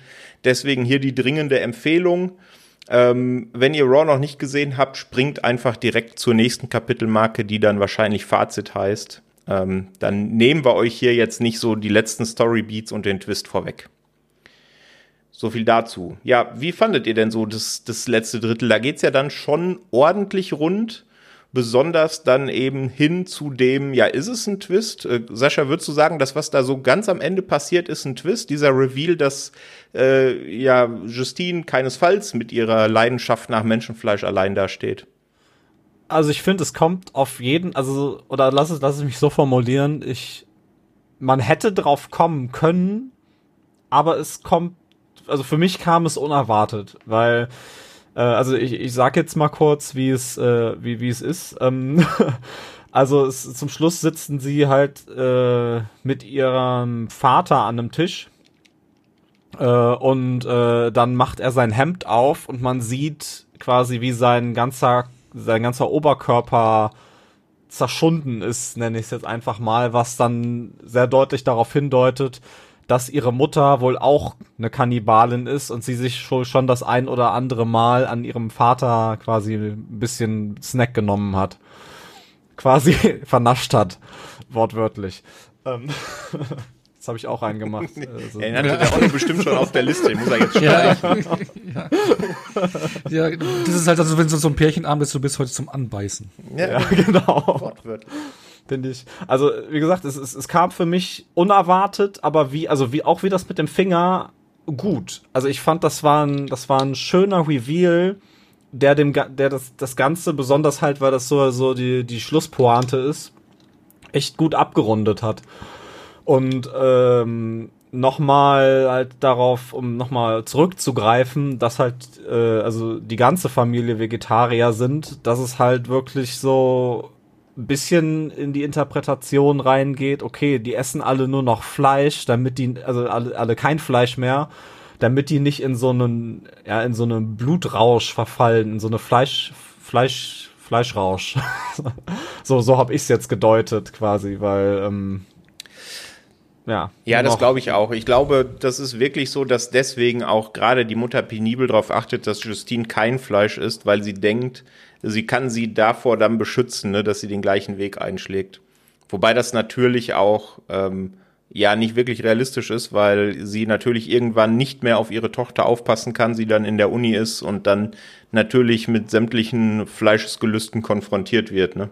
Deswegen hier die dringende Empfehlung. Ähm, wenn ihr Raw noch nicht gesehen habt, springt einfach direkt zur nächsten Kapitelmarke, die dann wahrscheinlich Fazit heißt. Ähm, dann nehmen wir euch hier jetzt nicht so die letzten Storybeats und den Twist vorweg. So viel dazu. Ja, wie fandet ihr denn so das, das letzte Drittel? Da geht's ja dann schon ordentlich rund. Besonders dann eben hin zu dem, ja, ist es ein Twist? Äh, Sascha, würdest du sagen, dass was da so ganz am Ende passiert, ist ein Twist? Dieser Reveal, dass äh, ja Justine keinesfalls mit ihrer Leidenschaft nach Menschenfleisch allein dasteht? Also ich finde, es kommt auf jeden, also, oder lass es, lass es mich so formulieren, ich, man hätte drauf kommen können, aber es kommt also für mich kam es unerwartet, weil äh, also ich, ich sag jetzt mal kurz, wie es äh, wie wie es ist. Ähm, also es, zum Schluss sitzen sie halt äh, mit ihrem Vater an einem Tisch äh, und äh, dann macht er sein Hemd auf und man sieht quasi, wie sein ganzer sein ganzer Oberkörper zerschunden ist, nenne ich es jetzt einfach mal, was dann sehr deutlich darauf hindeutet, dass ihre Mutter wohl auch eine Kannibalin ist und sie sich schon das ein oder andere Mal an ihrem Vater quasi ein bisschen Snack genommen hat. Quasi vernascht hat, wortwörtlich. Ähm, das habe ich auch reingemacht. Also. Ja, den hatte der Otto bestimmt schon auf der Liste, den muss er jetzt streichen. Ja, ja. ja, das ist halt also, wenn so, so ein Pärchenabend ist, du bist heute zum Anbeißen. Ja, ja genau. Wortwörtlich finde ich. Also, wie gesagt, es, es, es kam für mich unerwartet, aber wie, also wie auch wie das mit dem Finger gut. Also ich fand, das war ein, das war ein schöner Reveal, der dem, der das, das Ganze, besonders halt, weil das so, so die, die Schlusspointe ist, echt gut abgerundet hat. Und ähm, nochmal halt darauf, um nochmal zurückzugreifen, dass halt, äh, also die ganze Familie Vegetarier sind, dass es halt wirklich so ein bisschen in die Interpretation reingeht, okay, die essen alle nur noch Fleisch, damit die, also alle, alle kein Fleisch mehr, damit die nicht in so einen, ja, in so einen Blutrausch verfallen, in so eine Fleisch, Fleisch, Fleischrausch. so, so habe ich es jetzt gedeutet, quasi, weil, ähm, ja. Ja, das glaube ich auch. Ich glaube, das ist wirklich so, dass deswegen auch gerade die Mutter penibel darauf achtet, dass Justine kein Fleisch isst, weil sie denkt, sie kann sie davor dann beschützen, ne, dass sie den gleichen Weg einschlägt. Wobei das natürlich auch ähm, ja nicht wirklich realistisch ist, weil sie natürlich irgendwann nicht mehr auf ihre Tochter aufpassen kann, sie dann in der Uni ist und dann natürlich mit sämtlichen Fleischesgelüsten konfrontiert wird. Ne?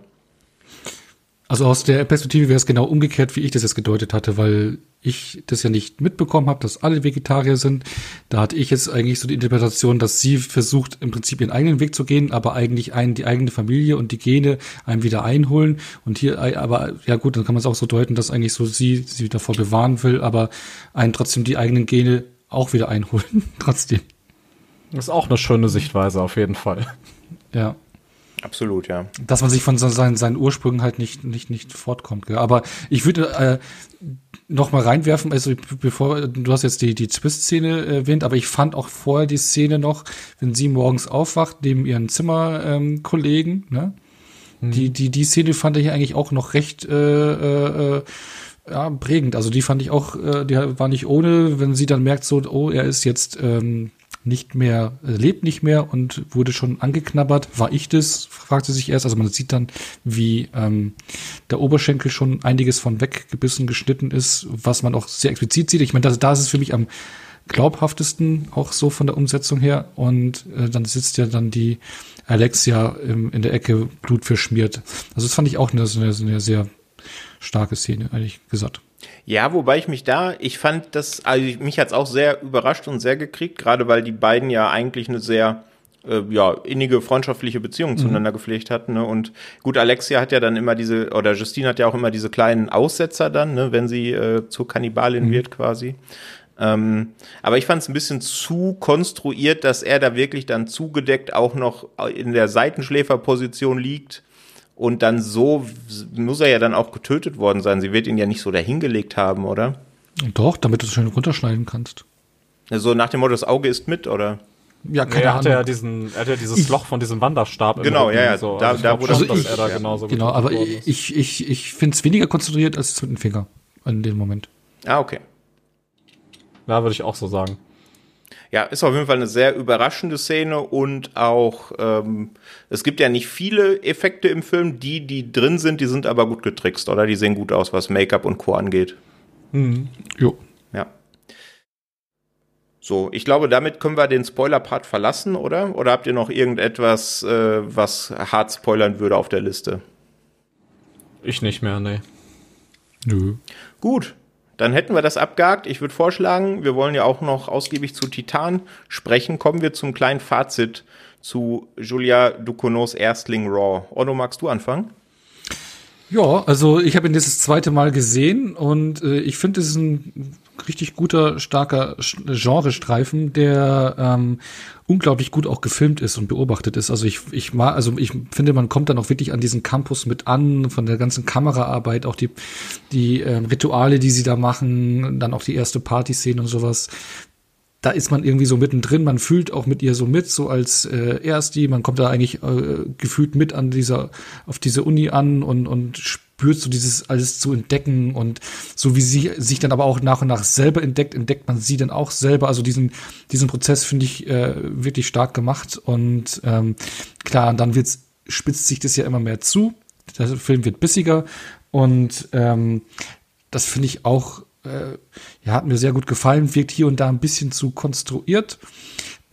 Also aus der Perspektive wäre es genau umgekehrt, wie ich das jetzt gedeutet hatte, weil ich das ja nicht mitbekommen habe, dass alle Vegetarier sind. Da hatte ich jetzt eigentlich so die Interpretation, dass sie versucht, im Prinzip ihren eigenen Weg zu gehen, aber eigentlich einen, die eigene Familie und die Gene einem wieder einholen. Und hier, äh, aber ja gut, dann kann man es auch so deuten, dass eigentlich so sie sie davor bewahren will, aber einen trotzdem die eigenen Gene auch wieder einholen. trotzdem. Das ist auch eine schöne Sichtweise auf jeden Fall. Ja. Absolut, ja. dass man sich von so seinen, seinen Ursprüngen halt nicht, nicht, nicht fortkommt. Gell? Aber ich würde äh, noch mal reinwerfen, also bevor, du hast jetzt die, die Twist-Szene erwähnt, aber ich fand auch vorher die Szene noch, wenn sie morgens aufwacht, neben ihren Zimmerkollegen, ähm, ne? Die, die, die Szene fand ich eigentlich auch noch recht äh, äh, ja, prägend. Also die fand ich auch, äh, die war nicht ohne, wenn sie dann merkt, so, oh, er ist jetzt ähm, nicht mehr, äh, lebt nicht mehr und wurde schon angeknabbert. War ich das? fragt sie sich erst. Also man sieht dann, wie ähm, der Oberschenkel schon einiges von weggebissen, geschnitten ist, was man auch sehr explizit sieht. Ich meine, da, da ist es für mich am glaubhaftesten, auch so von der Umsetzung her. Und äh, dann sitzt ja dann die Alexia im, in der Ecke blutverschmiert. Also das fand ich auch eine, eine, eine sehr starke Szene, ehrlich gesagt. Ja, wobei ich mich da, ich fand das, also mich hat's auch sehr überrascht und sehr gekriegt, gerade weil die beiden ja eigentlich eine sehr äh, ja, innige freundschaftliche Beziehung zueinander gepflegt hatten. Ne? Und gut, Alexia hat ja dann immer diese, oder Justine hat ja auch immer diese kleinen Aussetzer dann, ne, wenn sie äh, zur Kannibalin wird quasi. Ähm, aber ich fand es ein bisschen zu konstruiert, dass er da wirklich dann zugedeckt auch noch in der Seitenschläferposition liegt. Und dann so muss er ja dann auch getötet worden sein. Sie wird ihn ja nicht so dahingelegt haben, oder? Doch, damit du es schön runterschneiden kannst. So nach dem Motto, das Auge ist mit, oder? Ja, Nee, er hatte ja diesen, er hatte ja dieses Loch von diesem Wanderstab. Genau, ja, ja, So. da- Also ich da glaub wurde- Also ich- er da genauso Genau, aber ist. ich, ich, ich finde es weniger konstruiert als das mit dem Finger in dem Moment. Ah, okay. Ja, würde ich auch so sagen. Ja, ist auf jeden Fall eine sehr überraschende Szene und auch, ähm, es gibt ja nicht viele Effekte im Film. Die, die drin sind, die sind aber gut getrickst, oder? Die sehen gut aus, was Make-up und Co. angeht. Jo. Ja. So, ich glaube, damit können wir den Spoiler-Part verlassen, oder? Oder habt ihr noch irgendetwas, äh, was hart spoilern würde auf der Liste? Ich nicht mehr, nee. Nö. Gut, dann hätten wir das abgehakt. Ich würde vorschlagen, wir wollen ja auch noch ausgiebig zu Titan sprechen. Kommen wir zum kleinen Fazit zu Julia Ducournau's Erstling Raw. Otto, magst du anfangen? Ja, also ich habe ihn das zweite Mal gesehen und äh, ich finde, es ist ein richtig guter, starker Genrestreifen, der ähm, unglaublich gut auch gefilmt ist und beobachtet ist. Also ich, ich mag, also ich finde, man kommt dann auch wirklich an diesen Campus mit an, von der ganzen Kameraarbeit, auch die, die ähm, Rituale, die sie da machen, dann auch die erste Partyszene und sowas da ist man irgendwie so mittendrin, man fühlt auch mit ihr so mit, so als äh, Ersti, man kommt da eigentlich äh, gefühlt mit an dieser, auf diese Uni an und, und spürt so dieses alles zu entdecken und so wie sie sich dann aber auch nach und nach selber entdeckt, entdeckt man sie dann auch selber. Also diesen, diesen Prozess finde ich äh, wirklich stark gemacht und ähm, klar, dann wird's, spitzt sich das ja immer mehr zu. Der Film wird bissiger und ähm, das finde ich auch, äh, ja, hat mir sehr gut gefallen, wirkt hier und da ein bisschen zu konstruiert.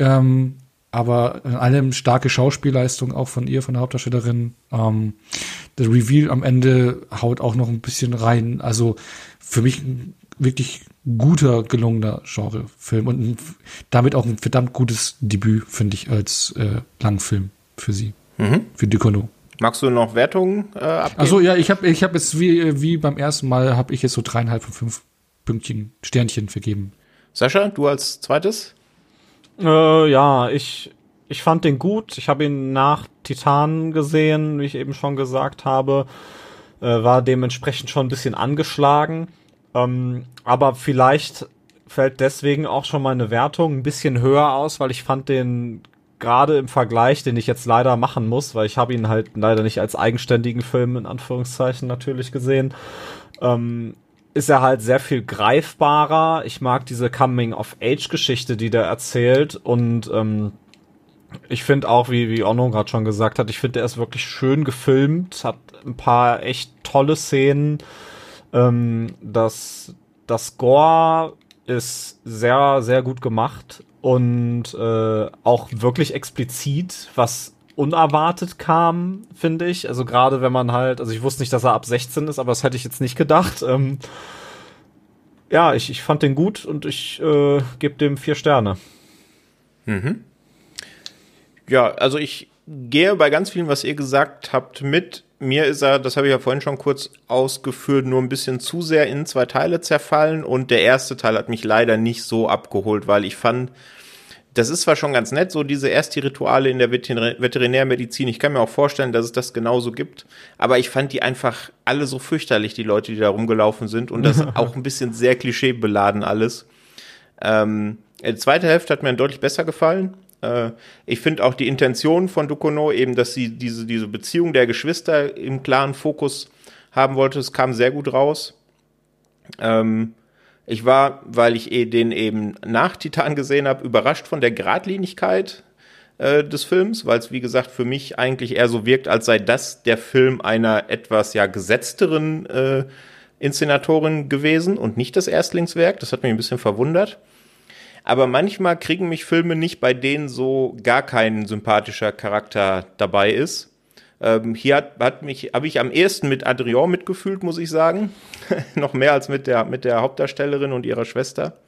Ähm, aber in allem starke Schauspielleistung auch von ihr, von der Hauptdarstellerin. Ähm, der Reveal am Ende haut auch noch ein bisschen rein. Also für mich ein wirklich guter, gelungener Genrefilm und ein, damit auch ein verdammt gutes Debüt, finde ich, als äh, Langfilm für sie, für Ducournau. Magst du noch Wertungen äh, abgeben? Also ja, ich habe ich hab jetzt wie, wie beim ersten Mal, habe ich jetzt so dreieinhalb von fünf Pünktchen, Sternchen vergeben. Sascha, du als zweites? Äh, ja, ich, ich fand den gut. Ich habe ihn nach Titan gesehen, wie ich eben schon gesagt habe. Äh, war dementsprechend schon ein bisschen angeschlagen. Ähm, aber vielleicht fällt deswegen auch schon meine Wertung ein bisschen höher aus, weil ich fand den gerade im Vergleich, den ich jetzt leider machen muss, weil ich habe ihn halt leider nicht als eigenständigen Film in Anführungszeichen natürlich gesehen, ähm, ist er halt sehr viel greifbarer. Ich mag diese Coming-of-Age-Geschichte, die der erzählt. Und ähm, ich finde auch, wie, wie Onno gerade schon gesagt hat, ich finde, er ist wirklich schön gefilmt, hat ein paar echt tolle Szenen. Ähm, das, das Gore ist sehr, sehr gut gemacht und äh, auch wirklich explizit, was unerwartet kam, finde ich. Also gerade wenn man halt, also ich wusste nicht, dass er ab 16 ist, aber das hätte ich jetzt nicht gedacht. Ähm, ja, ich, ich fand den gut und ich äh, gebe dem vier Sterne. Mhm. Ja, also ich gehe bei ganz vielen, was ihr gesagt habt, mit. Mir ist er, das habe ich ja vorhin schon kurz ausgeführt, nur ein bisschen zu sehr in zwei Teile zerfallen und der erste Teil hat mich leider nicht so abgeholt, weil ich fand, das ist zwar schon ganz nett, so diese Ersti-Rituale in der Veterinärmedizin. Ich kann mir auch vorstellen, dass es das genauso gibt. Aber ich fand die einfach alle so fürchterlich, die Leute, die da rumgelaufen sind. Und das auch ein bisschen sehr klischeebeladen alles. Ähm, die zweite Hälfte hat mir deutlich besser gefallen. Äh, ich finde auch die Intention von Ducono, eben, dass sie diese, diese Beziehung der Geschwister im klaren Fokus haben wollte, es kam sehr gut raus. Ähm, ich war, weil ich eh den eben nach Titan gesehen habe, überrascht von der Gradlinigkeit äh, des Films, weil es wie gesagt für mich eigentlich eher so wirkt, als sei das der Film einer etwas ja gesetzteren äh, Inszenatorin gewesen und nicht das Erstlingswerk. Das hat mich ein bisschen verwundert. Aber manchmal kriegen mich Filme nicht, bei denen so gar kein sympathischer Charakter dabei ist. Ähm, hier hat, hat mich, habe ich am ehesten mit Adrian mitgefühlt, muss ich sagen. Noch mehr als mit der, mit der Hauptdarstellerin und ihrer Schwester.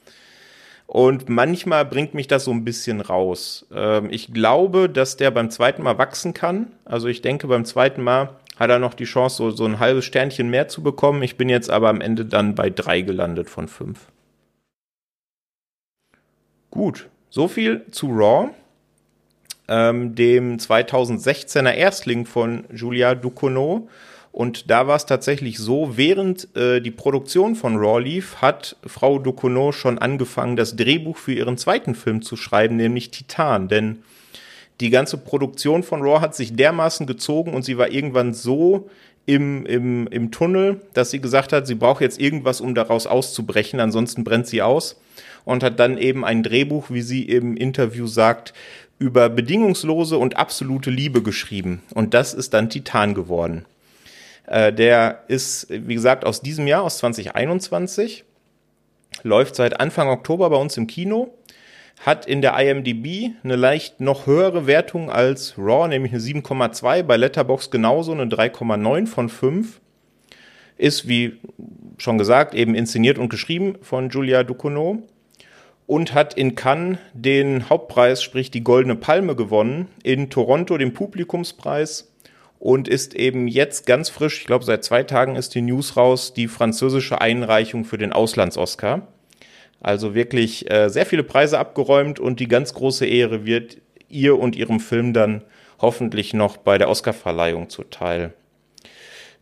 Und manchmal bringt mich das so ein bisschen raus. Ähm, ich glaube, dass der beim zweiten Mal wachsen kann. Also ich denke, beim zweiten Mal hat er noch die Chance, so, so ein halbes Sternchen mehr zu bekommen. Ich bin jetzt aber am Ende dann bei drei gelandet von fünf. Gut, so viel zu Raw ähm, dem 2016er Erstling von Julia Ducournau. Und da war es tatsächlich so, während äh, die Produktion von Raw lief, hat Frau Ducournau schon angefangen, das Drehbuch für ihren zweiten Film zu schreiben, nämlich Titan. Denn die ganze Produktion von Raw hat sich dermaßen gezogen und sie war irgendwann so im, im, im Tunnel, dass sie gesagt hat, sie braucht jetzt irgendwas, um daraus auszubrechen, ansonsten brennt sie aus. Und hat dann eben ein Drehbuch, wie sie im Interview sagt, über bedingungslose und absolute Liebe geschrieben. Und das ist dann Titan geworden. Äh, der ist, wie gesagt, aus diesem Jahr, aus 2021, läuft seit Anfang Oktober bei uns im Kino, hat in der IMDb eine leicht noch höhere Wertung als Raw, nämlich eine 7,2, bei Letterbox genauso eine 3,9 von 5. Ist, wie schon gesagt, eben inszeniert und geschrieben von Julia Ducournau und hat in Cannes den Hauptpreis, sprich die Goldene Palme gewonnen, in Toronto den Publikumspreis und ist eben jetzt ganz frisch, ich glaube seit zwei Tagen ist die News raus, die französische Einreichung für den Auslands-Oscar. Also wirklich äh, sehr viele Preise abgeräumt und die ganz große Ehre wird ihr und ihrem Film dann hoffentlich noch bei der Oscarverleihung zuteil.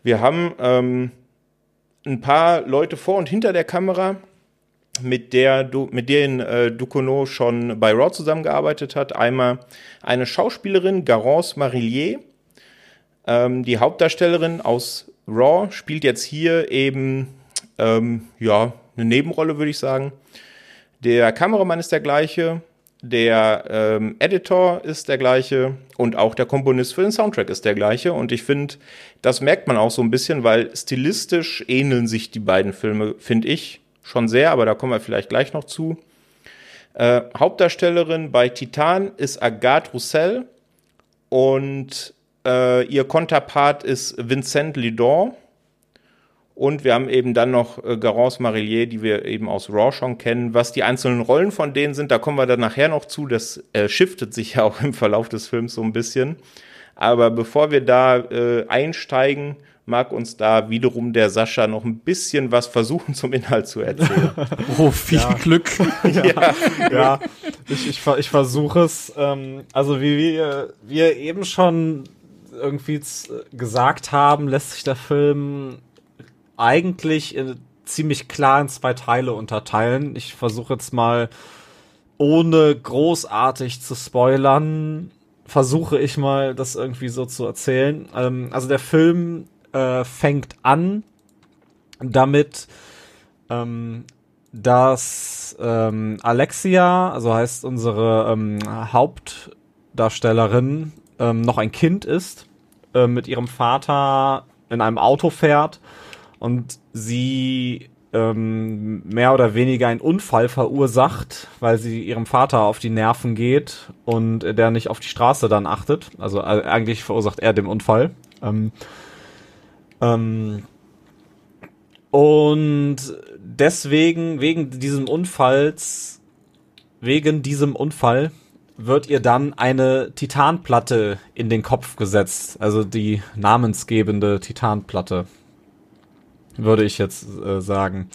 Wir haben ähm, ein paar Leute vor und hinter der Kamera, mit der du, mit denen äh, Ducournau schon bei Raw zusammengearbeitet hat. Einmal eine Schauspielerin, Garance Marillier, ähm, die Hauptdarstellerin aus Raw, spielt jetzt hier eben ähm, ja eine Nebenrolle, würde ich sagen. Der Kameramann ist der gleiche, der ähm, Editor ist der gleiche und auch der Komponist für den Soundtrack ist der gleiche. Und ich finde, das merkt man auch so ein bisschen, weil stilistisch ähneln sich die beiden Filme, finde ich schon sehr, aber da kommen wir vielleicht gleich noch zu. Äh, Hauptdarstellerin bei Titan ist Agathe Roussel und äh, ihr Konterpart ist Vincent Lidon. Und wir haben eben dann noch äh, Garance Marillier, die wir eben aus Raw schon kennen. Was die einzelnen Rollen von denen sind, da kommen wir dann nachher noch zu. Das äh, shiftet sich ja auch im Verlauf des Films so ein bisschen. Aber bevor wir da äh, einsteigen, mag uns da wiederum der Sascha noch ein bisschen was versuchen zum Inhalt zu erzählen. oh, viel ja. Glück. ja, ja. Ich, ich, ich versuche es. Ähm, also wie wir, wir eben schon irgendwie gesagt haben, lässt sich der Film eigentlich in, ziemlich klar in zwei Teile unterteilen. Ich versuche jetzt mal ohne großartig zu spoilern, versuche ich mal das irgendwie so zu erzählen. Ähm, also der Film äh, fängt an damit, ähm, dass ähm, Alexia, also heißt unsere ähm, Hauptdarstellerin, ähm, noch ein Kind ist, äh, mit ihrem Vater in einem Auto fährt und sie ähm, mehr oder weniger einen Unfall verursacht, weil sie ihrem Vater auf die Nerven geht und der nicht auf die Straße dann achtet. Also äh, eigentlich verursacht er den Unfall. Ähm, und deswegen, wegen diesem Unfalls, wegen diesem Unfall wird ihr dann eine Titanplatte in den Kopf gesetzt. Also die namensgebende Titanplatte. Würde ich jetzt äh, sagen.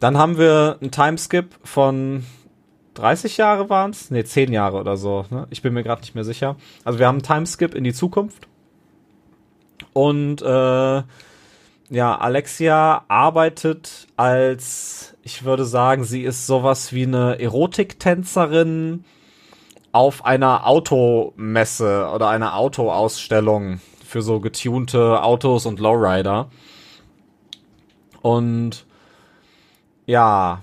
Dann haben wir einen Timeskip von 30 Jahre waren es? Ne, 10 Jahre oder so. Ne? Ich bin mir gerade nicht mehr sicher. Also wir haben einen Timeskip in die Zukunft. Und äh, ja, Alexia arbeitet als, ich würde sagen, sie ist sowas wie eine Erotiktänzerin auf einer Automesse oder einer Autoausstellung für so getunte Autos und Lowrider. Und ja,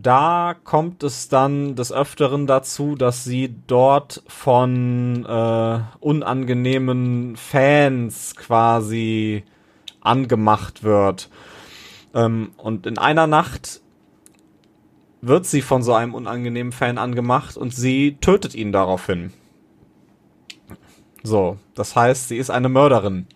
da kommt es dann des Öfteren dazu, dass sie dort von äh, unangenehmen Fans quasi angemacht wird. Ähm, und in einer Nacht wird sie von so einem unangenehmen Fan angemacht und sie tötet ihn daraufhin. So, das heißt, sie ist eine Mörderin.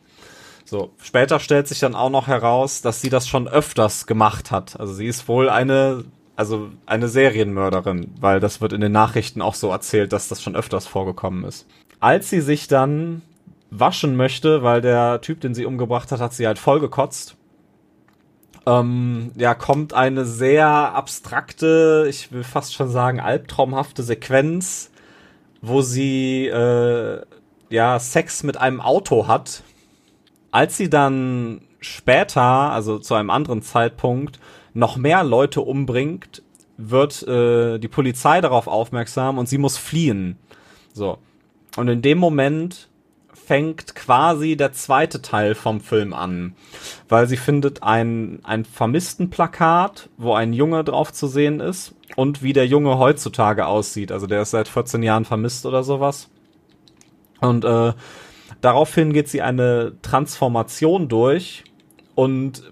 So, später stellt sich dann auch noch heraus, dass sie das schon öfters gemacht hat. Also sie ist wohl eine, also eine Serienmörderin, weil das wird in den Nachrichten auch so erzählt, dass das schon öfters vorgekommen ist. Als sie sich dann waschen möchte, weil der Typ, den sie umgebracht hat, hat sie halt vollgekotzt. Ähm, ja, kommt eine sehr abstrakte, ich will fast schon sagen, albtraumhafte Sequenz, wo sie äh, ja Sex mit einem Auto hat. Als sie dann später, also zu einem anderen Zeitpunkt, noch mehr Leute umbringt, wird äh, die Polizei darauf aufmerksam und sie muss fliehen. So. Und in dem Moment fängt quasi der zweite Teil vom Film an, weil sie findet ein, ein vermissten Plakat, wo ein Junge drauf zu sehen ist und wie der Junge heutzutage aussieht. Also der ist seit 14 Jahren vermisst oder sowas. Und äh, daraufhin geht sie eine Transformation durch und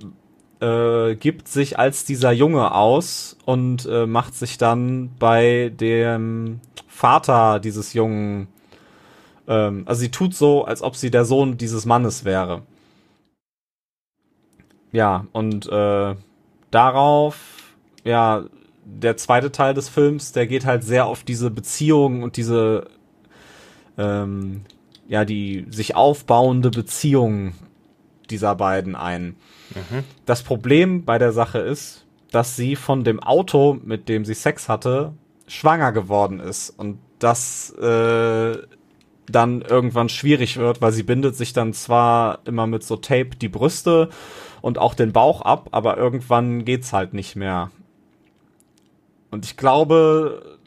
äh, gibt sich als dieser Junge aus und äh, macht sich dann bei dem Vater dieses Jungen ähm, also sie tut so, als ob sie der Sohn dieses Mannes wäre. Ja, und äh, darauf, ja, der zweite Teil des Films, der geht halt sehr auf diese Beziehung und diese, ähm, ja, die sich aufbauende Beziehung dieser beiden ein. Mhm. Das Problem bei der Sache ist, dass sie von dem Auto, mit dem sie Sex hatte, schwanger geworden ist. Und das äh, dann irgendwann schwierig wird, weil sie bindet sich dann zwar immer mit so Tape die Brüste und auch den Bauch ab, aber irgendwann geht's halt nicht mehr. Und ich glaube,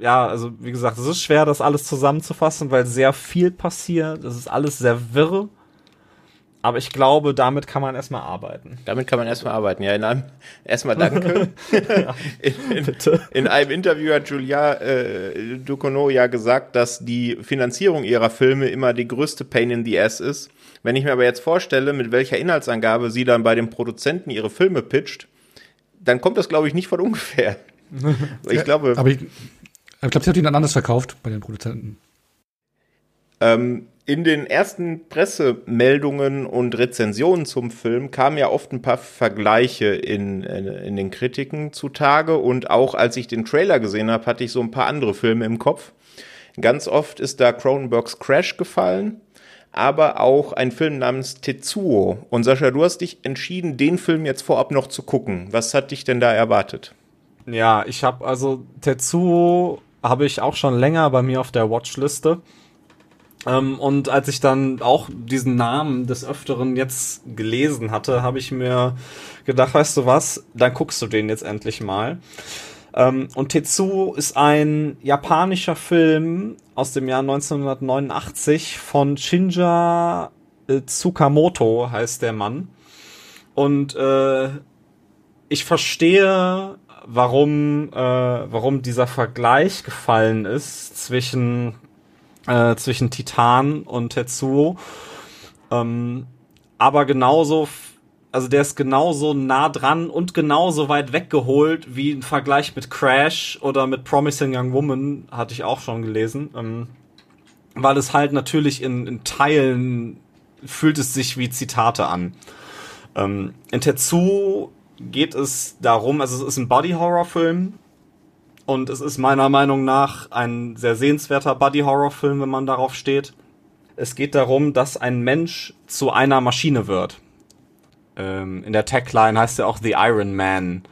ja, also wie gesagt, es ist schwer, das alles zusammenzufassen, weil sehr viel passiert. Es ist alles sehr wirr. Aber ich glaube, damit kann man erstmal arbeiten. Damit kann man erstmal arbeiten, ja. In einem, erstmal danke. ja, in, in, in, einem Interview hat Julia äh, Ducournau ja gesagt, dass die Finanzierung ihrer Filme immer die größte Pain in the Ass ist. Wenn ich mir aber jetzt vorstelle, mit welcher Inhaltsangabe sie dann bei dem Produzenten ihre Filme pitcht, dann kommt das, glaube ich, nicht von ungefähr. ich glaube. Aber ich, ich glaube, sie hat ihn dann anders verkauft bei den Produzenten. Ähm, in den ersten Pressemeldungen und Rezensionen zum Film kamen ja oft ein paar Vergleiche in, in, in den Kritiken zutage und auch als ich den Trailer gesehen habe, hatte ich so ein paar andere Filme im Kopf. Ganz oft ist da Cronenbergs Crash gefallen, aber auch ein Film namens Tetsuo. Und Sascha, du hast dich entschieden, den Film jetzt vorab noch zu gucken. Was hat dich denn da erwartet? Ja, ich habe also Tetsuo habe ich auch schon länger bei mir auf der Watchliste. Ähm, und als ich dann auch diesen Namen des Öfteren jetzt gelesen hatte, habe ich mir gedacht, weißt du was, dann guckst du den jetzt endlich mal. Ähm, und Tetsuo ist ein japanischer Film aus dem Jahr 1989 von Shinja Tsukamoto heißt der Mann. Und äh, ich verstehe, warum, äh, warum dieser Vergleich gefallen ist zwischen, äh, zwischen Titan und Tetsuo. Ähm, aber genauso, also der ist genauso nah dran und genauso weit weggeholt wie ein Vergleich mit Crash oder mit Promising Young Woman, hatte ich auch schon gelesen. Ähm, weil es halt natürlich in, in Teilen fühlt es sich wie Zitate an. Ähm, in Tetsu geht es darum, also es ist ein Body-Horror-Film und es ist meiner Meinung nach ein sehr sehenswerter Body-Horror-Film, wenn man darauf steht. Es geht darum, dass ein Mensch zu einer Maschine wird. Ähm, in der Tagline heißt er auch The Iron Man.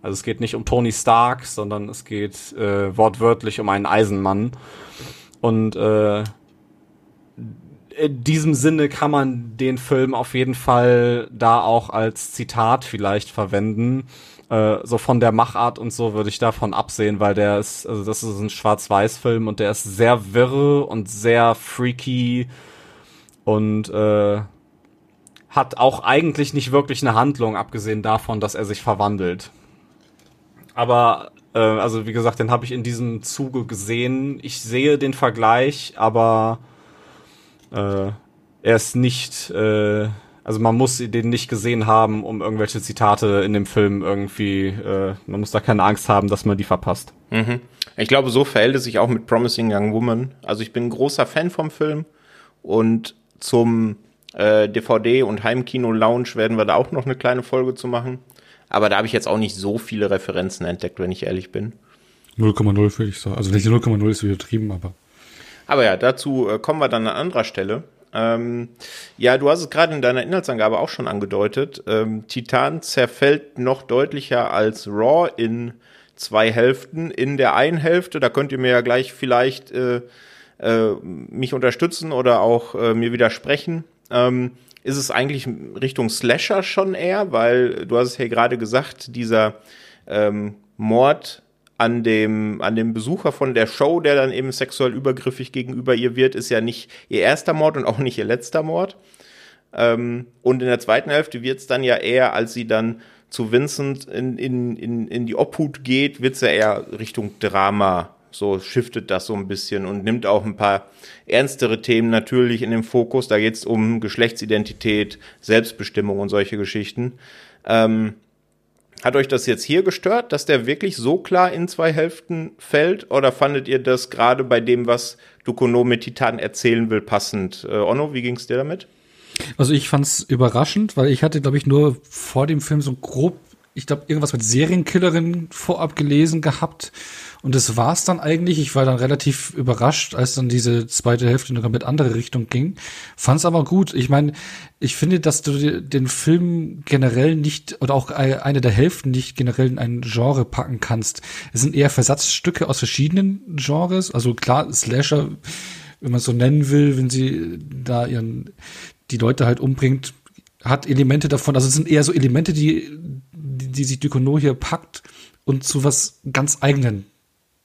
Also es geht nicht um Tony Stark, sondern es geht äh, wortwörtlich um einen Eisenmann. Und äh, in diesem Sinne kann man den Film auf jeden Fall da auch als Zitat vielleicht verwenden. Äh, so von der Machart und so würde ich davon absehen, weil der ist, also das ist ein Schwarz-Weiß-Film und der ist sehr wirre und sehr freaky und äh, hat auch eigentlich nicht wirklich eine Handlung, abgesehen davon, dass er sich verwandelt. Aber äh, also wie gesagt, den habe ich in diesem Zuge gesehen. Ich sehe den Vergleich, aber äh, er ist nicht, äh, also man muss den nicht gesehen haben, um irgendwelche Zitate in dem Film irgendwie, äh, man muss da keine Angst haben, dass man die verpasst. Mhm. Ich glaube, so verhält es sich auch mit Promising Young Woman. Also ich bin ein großer Fan vom Film und zum äh, DVD und Heimkino Lounge werden wir da auch noch eine kleine Folge zu machen. Aber da habe ich jetzt auch nicht so viele Referenzen entdeckt, wenn ich ehrlich bin. 0,0 würde ich sagen. Also nicht 0,0 ist übertrieben, aber. Aber ja, dazu äh, kommen wir dann an anderer Stelle. Ähm, ja, du hast es gerade in deiner Inhaltsangabe auch schon angedeutet. Ähm, Titan zerfällt noch deutlicher als Raw in zwei Hälften. In der einen Hälfte, da könnt ihr mir ja gleich vielleicht äh, äh, mich unterstützen oder auch äh, mir widersprechen. Ähm, ist es eigentlich Richtung Slasher schon eher, weil du hast es ja gerade gesagt, dieser ähm, Mord an dem, an dem Besucher von der Show, der dann eben sexuell übergriffig gegenüber ihr wird, ist ja nicht ihr erster Mord und auch nicht ihr letzter Mord. Ähm, und in der zweiten Hälfte wird es dann ja eher, als sie dann zu Vincent in, in, in, in die Obhut geht, wird es ja eher Richtung Drama. So shiftet das so ein bisschen und nimmt auch ein paar ernstere Themen natürlich in den Fokus. Da geht es um Geschlechtsidentität, Selbstbestimmung und solche Geschichten. Ähm, hat euch das jetzt hier gestört, dass der wirklich so klar in zwei Hälften fällt? Oder fandet ihr das gerade bei dem, was Dukono mit Titan erzählen will, passend? Äh, Onno, wie ging es dir damit? Also ich fand's überraschend, weil ich hatte, glaube ich, nur vor dem Film so grob, ich glaube, irgendwas mit Serienkillerin vorab gelesen gehabt und das war's dann eigentlich. Ich war dann relativ überrascht, als dann diese zweite Hälfte in eine komplett andere Richtung ging. Fand's aber gut. Ich meine, ich finde, dass du den Film generell nicht oder auch eine der Hälften nicht generell in ein Genre packen kannst. Es sind eher Versatzstücke aus verschiedenen Genres. Also klar, Slasher, wenn man es so nennen will, wenn sie da ihren die Leute halt umbringt, hat Elemente davon. Also es sind eher so Elemente, die die, die sich Ducournau hier packt und zu was ganz eigenen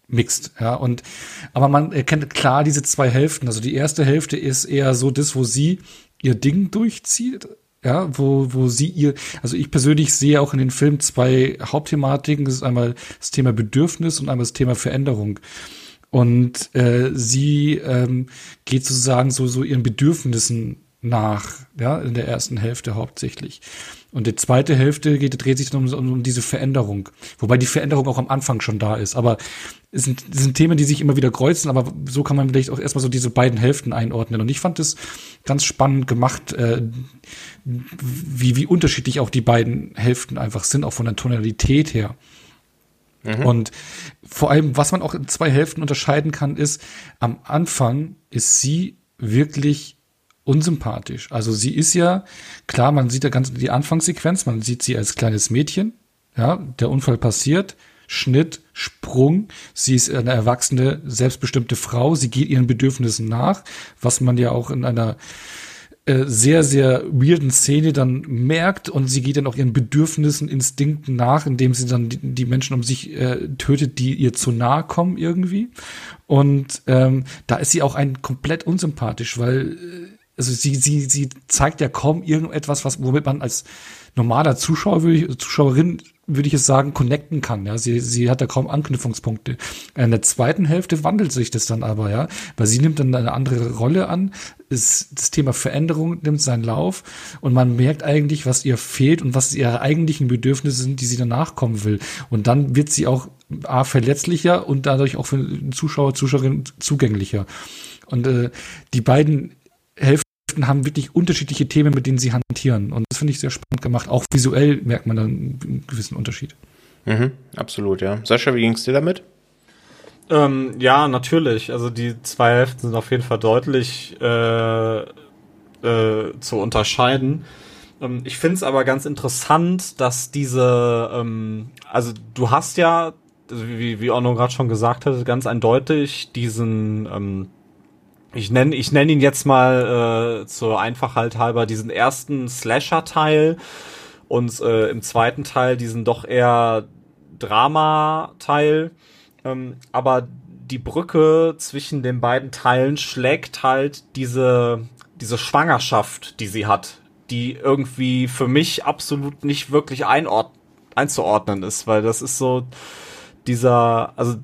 mixt, ja, und, aber man erkennt klar diese zwei Hälften. Also die erste Hälfte ist eher so das, wo sie ihr Ding durchzieht, ja, wo, wo sie ihr, also ich persönlich sehe auch in den Film zwei Hauptthematiken. Das ist einmal das Thema Bedürfnis und einmal das Thema Veränderung. Und äh, sie ähm, geht sozusagen so, so ihren Bedürfnissen nach, ja, in der ersten Hälfte hauptsächlich. Und die zweite Hälfte geht, dreht sich dann um, um, um diese Veränderung. Wobei die Veränderung auch am Anfang schon da ist. Aber es sind, es sind Themen, die sich immer wieder kreuzen, aber so kann man vielleicht auch erstmal so diese beiden Hälften einordnen. Und ich fand es ganz spannend gemacht, äh, wie, wie unterschiedlich auch die beiden Hälften einfach sind, auch von der Tonalität her. Mhm. Und vor allem, was man auch in zwei Hälften unterscheiden kann, ist, am Anfang ist sie wirklich unsympathisch. Also sie ist ja, klar, man sieht ja ganz die Anfangssequenz, man sieht sie als kleines Mädchen, ja, der Unfall passiert, Schnitt, Sprung, sie ist eine erwachsene, selbstbestimmte Frau, sie geht ihren Bedürfnissen nach, was man ja auch in einer äh, sehr, sehr weirden Szene dann merkt und sie geht dann auch ihren Bedürfnissen, Instinkten nach, indem sie dann die, die Menschen um sich äh, tötet, die ihr zu nahe kommen irgendwie. Und ähm, da ist sie auch ein komplett unsympathisch, weil äh, also sie, sie, sie zeigt ja kaum irgendetwas, was, womit man als normaler Zuschauer, würde ich, Zuschauerin, würde ich es sagen, connecten kann. Ja, sie, sie hat da kaum Anknüpfungspunkte. In der zweiten Hälfte wandelt sich das dann aber, ja, weil sie nimmt dann eine andere Rolle an. Ist, das Thema Veränderung nimmt seinen Lauf und man merkt eigentlich, was ihr fehlt und was ihre eigentlichen Bedürfnisse sind, die sie danach kommen will. Und dann wird sie auch A, verletzlicher und dadurch auch für Zuschauer, Zuschauerin zugänglicher. Und äh, die beiden Hälften haben wirklich unterschiedliche Themen, mit denen sie hantieren. Und das finde ich sehr spannend gemacht. Auch visuell merkt man dann einen gewissen Unterschied. Mhm, absolut, ja. Sascha, wie ging es dir damit? Ähm, ja, natürlich. Also die zwei Hälften sind auf jeden Fall deutlich äh, äh, zu unterscheiden. Ähm, ich finde es aber ganz interessant, dass diese, ähm, also du hast ja, wie, wie Onno gerade schon gesagt hat, ganz eindeutig diesen ähm, ich nenne ich nenn ihn jetzt mal äh, zur Einfachheit halber diesen ersten Slasher-Teil und äh, im zweiten Teil diesen doch eher Drama-Teil. Ähm, aber die Brücke zwischen den beiden Teilen schlägt halt diese, diese Schwangerschaft, die sie hat, die irgendwie für mich absolut nicht wirklich einord einzuordnen ist, weil das ist so dieser, also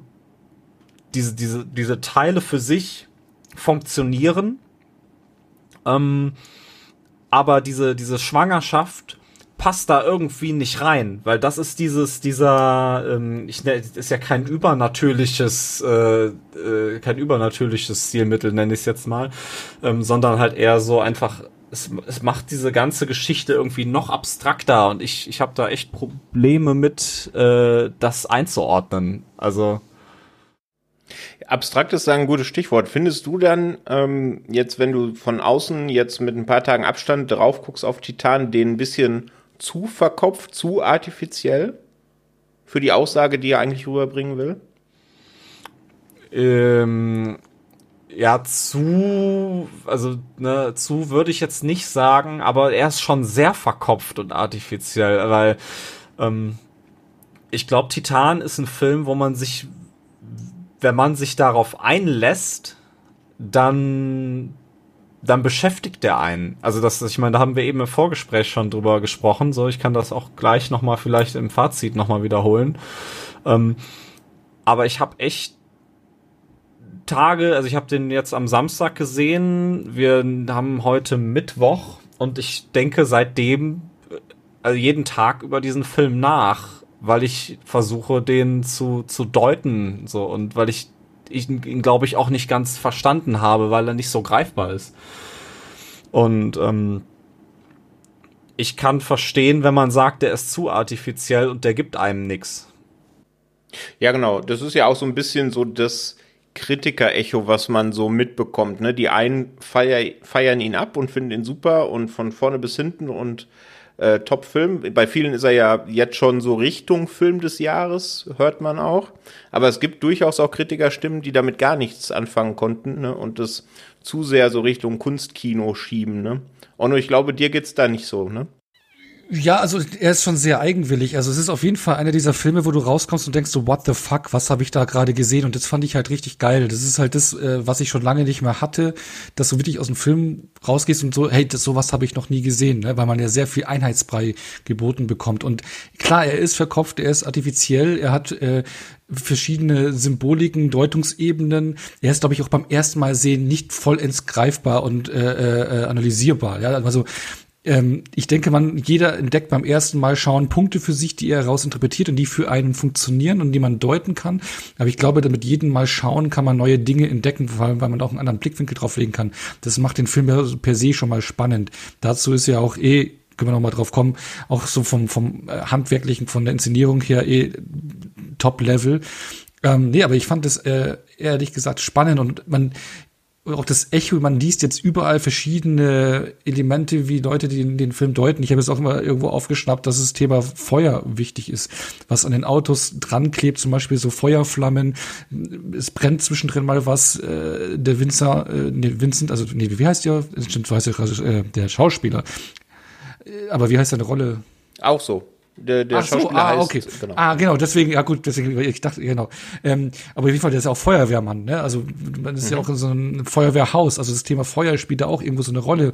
diese, diese, diese Teile für sich funktionieren. Ähm, aber diese, diese Schwangerschaft passt da irgendwie nicht rein, weil das ist dieses, dieser, ähm, ich nenne, ist ja kein übernatürliches, äh, äh, kein übernatürliches Stilmittel, nenne ich es jetzt mal, ähm, sondern halt eher so einfach, es, es macht diese ganze Geschichte irgendwie noch abstrakter und ich, ich habe da echt Probleme mit, äh, das einzuordnen. Also Abstrakt ist ein gutes Stichwort. Findest du dann ähm, jetzt, wenn du von außen jetzt mit ein paar Tagen Abstand drauf guckst auf Titan, den ein bisschen zu verkopft, zu artifiziell für die Aussage, die er eigentlich rüberbringen will? Ähm, ja, zu, also ne, zu würde ich jetzt nicht sagen, aber er ist schon sehr verkopft und artifiziell, weil ähm, ich glaube, Titan ist ein Film, wo man sich wenn man sich darauf einlässt, dann dann beschäftigt der einen. Also das, ich meine, da haben wir eben im Vorgespräch schon drüber gesprochen. So, ich kann das auch gleich noch mal vielleicht im Fazit noch mal wiederholen. Ähm, aber ich habe echt Tage, also ich habe den jetzt am Samstag gesehen. Wir haben heute Mittwoch und ich denke seitdem also jeden Tag über diesen Film nach weil ich versuche, den zu, zu deuten, so, und weil ich, ich ihn, glaube ich, auch nicht ganz verstanden habe, weil er nicht so greifbar ist. Und ähm, ich kann verstehen, wenn man sagt, der ist zu artifiziell und der gibt einem nix. Ja, genau. Das ist ja auch so ein bisschen so das Kritiker-Echo, was man so mitbekommt. Ne? Die einen feier, feiern ihn ab und finden ihn super und von vorne bis hinten und äh, Top-Film. Bei vielen ist er ja jetzt schon so Richtung Film des Jahres, hört man auch. Aber es gibt durchaus auch Kritikerstimmen, die damit gar nichts anfangen konnten ne? und das zu sehr so Richtung Kunstkino schieben. Ne? Und ich glaube, dir geht's da nicht so, ne? Ja, also er ist schon sehr eigenwillig. Also es ist auf jeden Fall einer dieser Filme, wo du rauskommst und denkst so, what the fuck, was habe ich da gerade gesehen? Und das fand ich halt richtig geil. Das ist halt das, äh, was ich schon lange nicht mehr hatte, dass du wirklich aus dem Film rausgehst und so, hey, das sowas habe ich noch nie gesehen, ne? weil man ja sehr viel Einheitsbrei geboten bekommt. Und klar, er ist verkopft, er ist artifiziell, er hat äh, verschiedene Symboliken, Deutungsebenen. Er ist, glaube ich, auch beim ersten Mal sehen nicht vollends greifbar und äh, äh, analysierbar. Ja, also ähm, ich denke, man, jeder entdeckt beim ersten Mal schauen Punkte für sich, die er interpretiert und die für einen funktionieren und die man deuten kann. Aber ich glaube, damit jedem Mal schauen kann man neue Dinge entdecken, vor allem, weil man auch einen anderen Blickwinkel drauflegen kann. Das macht den Film ja per se schon mal spannend. Dazu ist ja auch eh können wir noch mal drauf kommen, auch so vom, vom äh, handwerklichen, von der Inszenierung her eh Top-Level. Ähm, nee, aber ich fand das äh, ehrlich gesagt spannend und man, auch das Echo, man liest jetzt überall verschiedene Elemente, wie Leute die den Film deuten. Ich habe es auch immer irgendwo aufgeschnappt, dass das Thema Feuer wichtig ist, was an den Autos dran klebt, zum Beispiel so Feuerflammen. Es brennt zwischendrin mal was. Äh, der Vincent, äh, nee, Vincent, also nee, wie heißt der? Stimmt, weiß ja äh, der Schauspieler. Äh, aber wie heißt seine Rolle? Auch so. Der, der Ach so, Schauspieler ah, heißt, okay. genau. Ah, genau, deswegen, ja gut, deswegen, ich dachte, genau. Ähm, aber auf jeden Fall, der ist ja auch Feuerwehrmann, ne? Also man ist ja auch in so ein Feuerwehrhaus, also das Thema Feuer spielt da auch irgendwo so eine Rolle,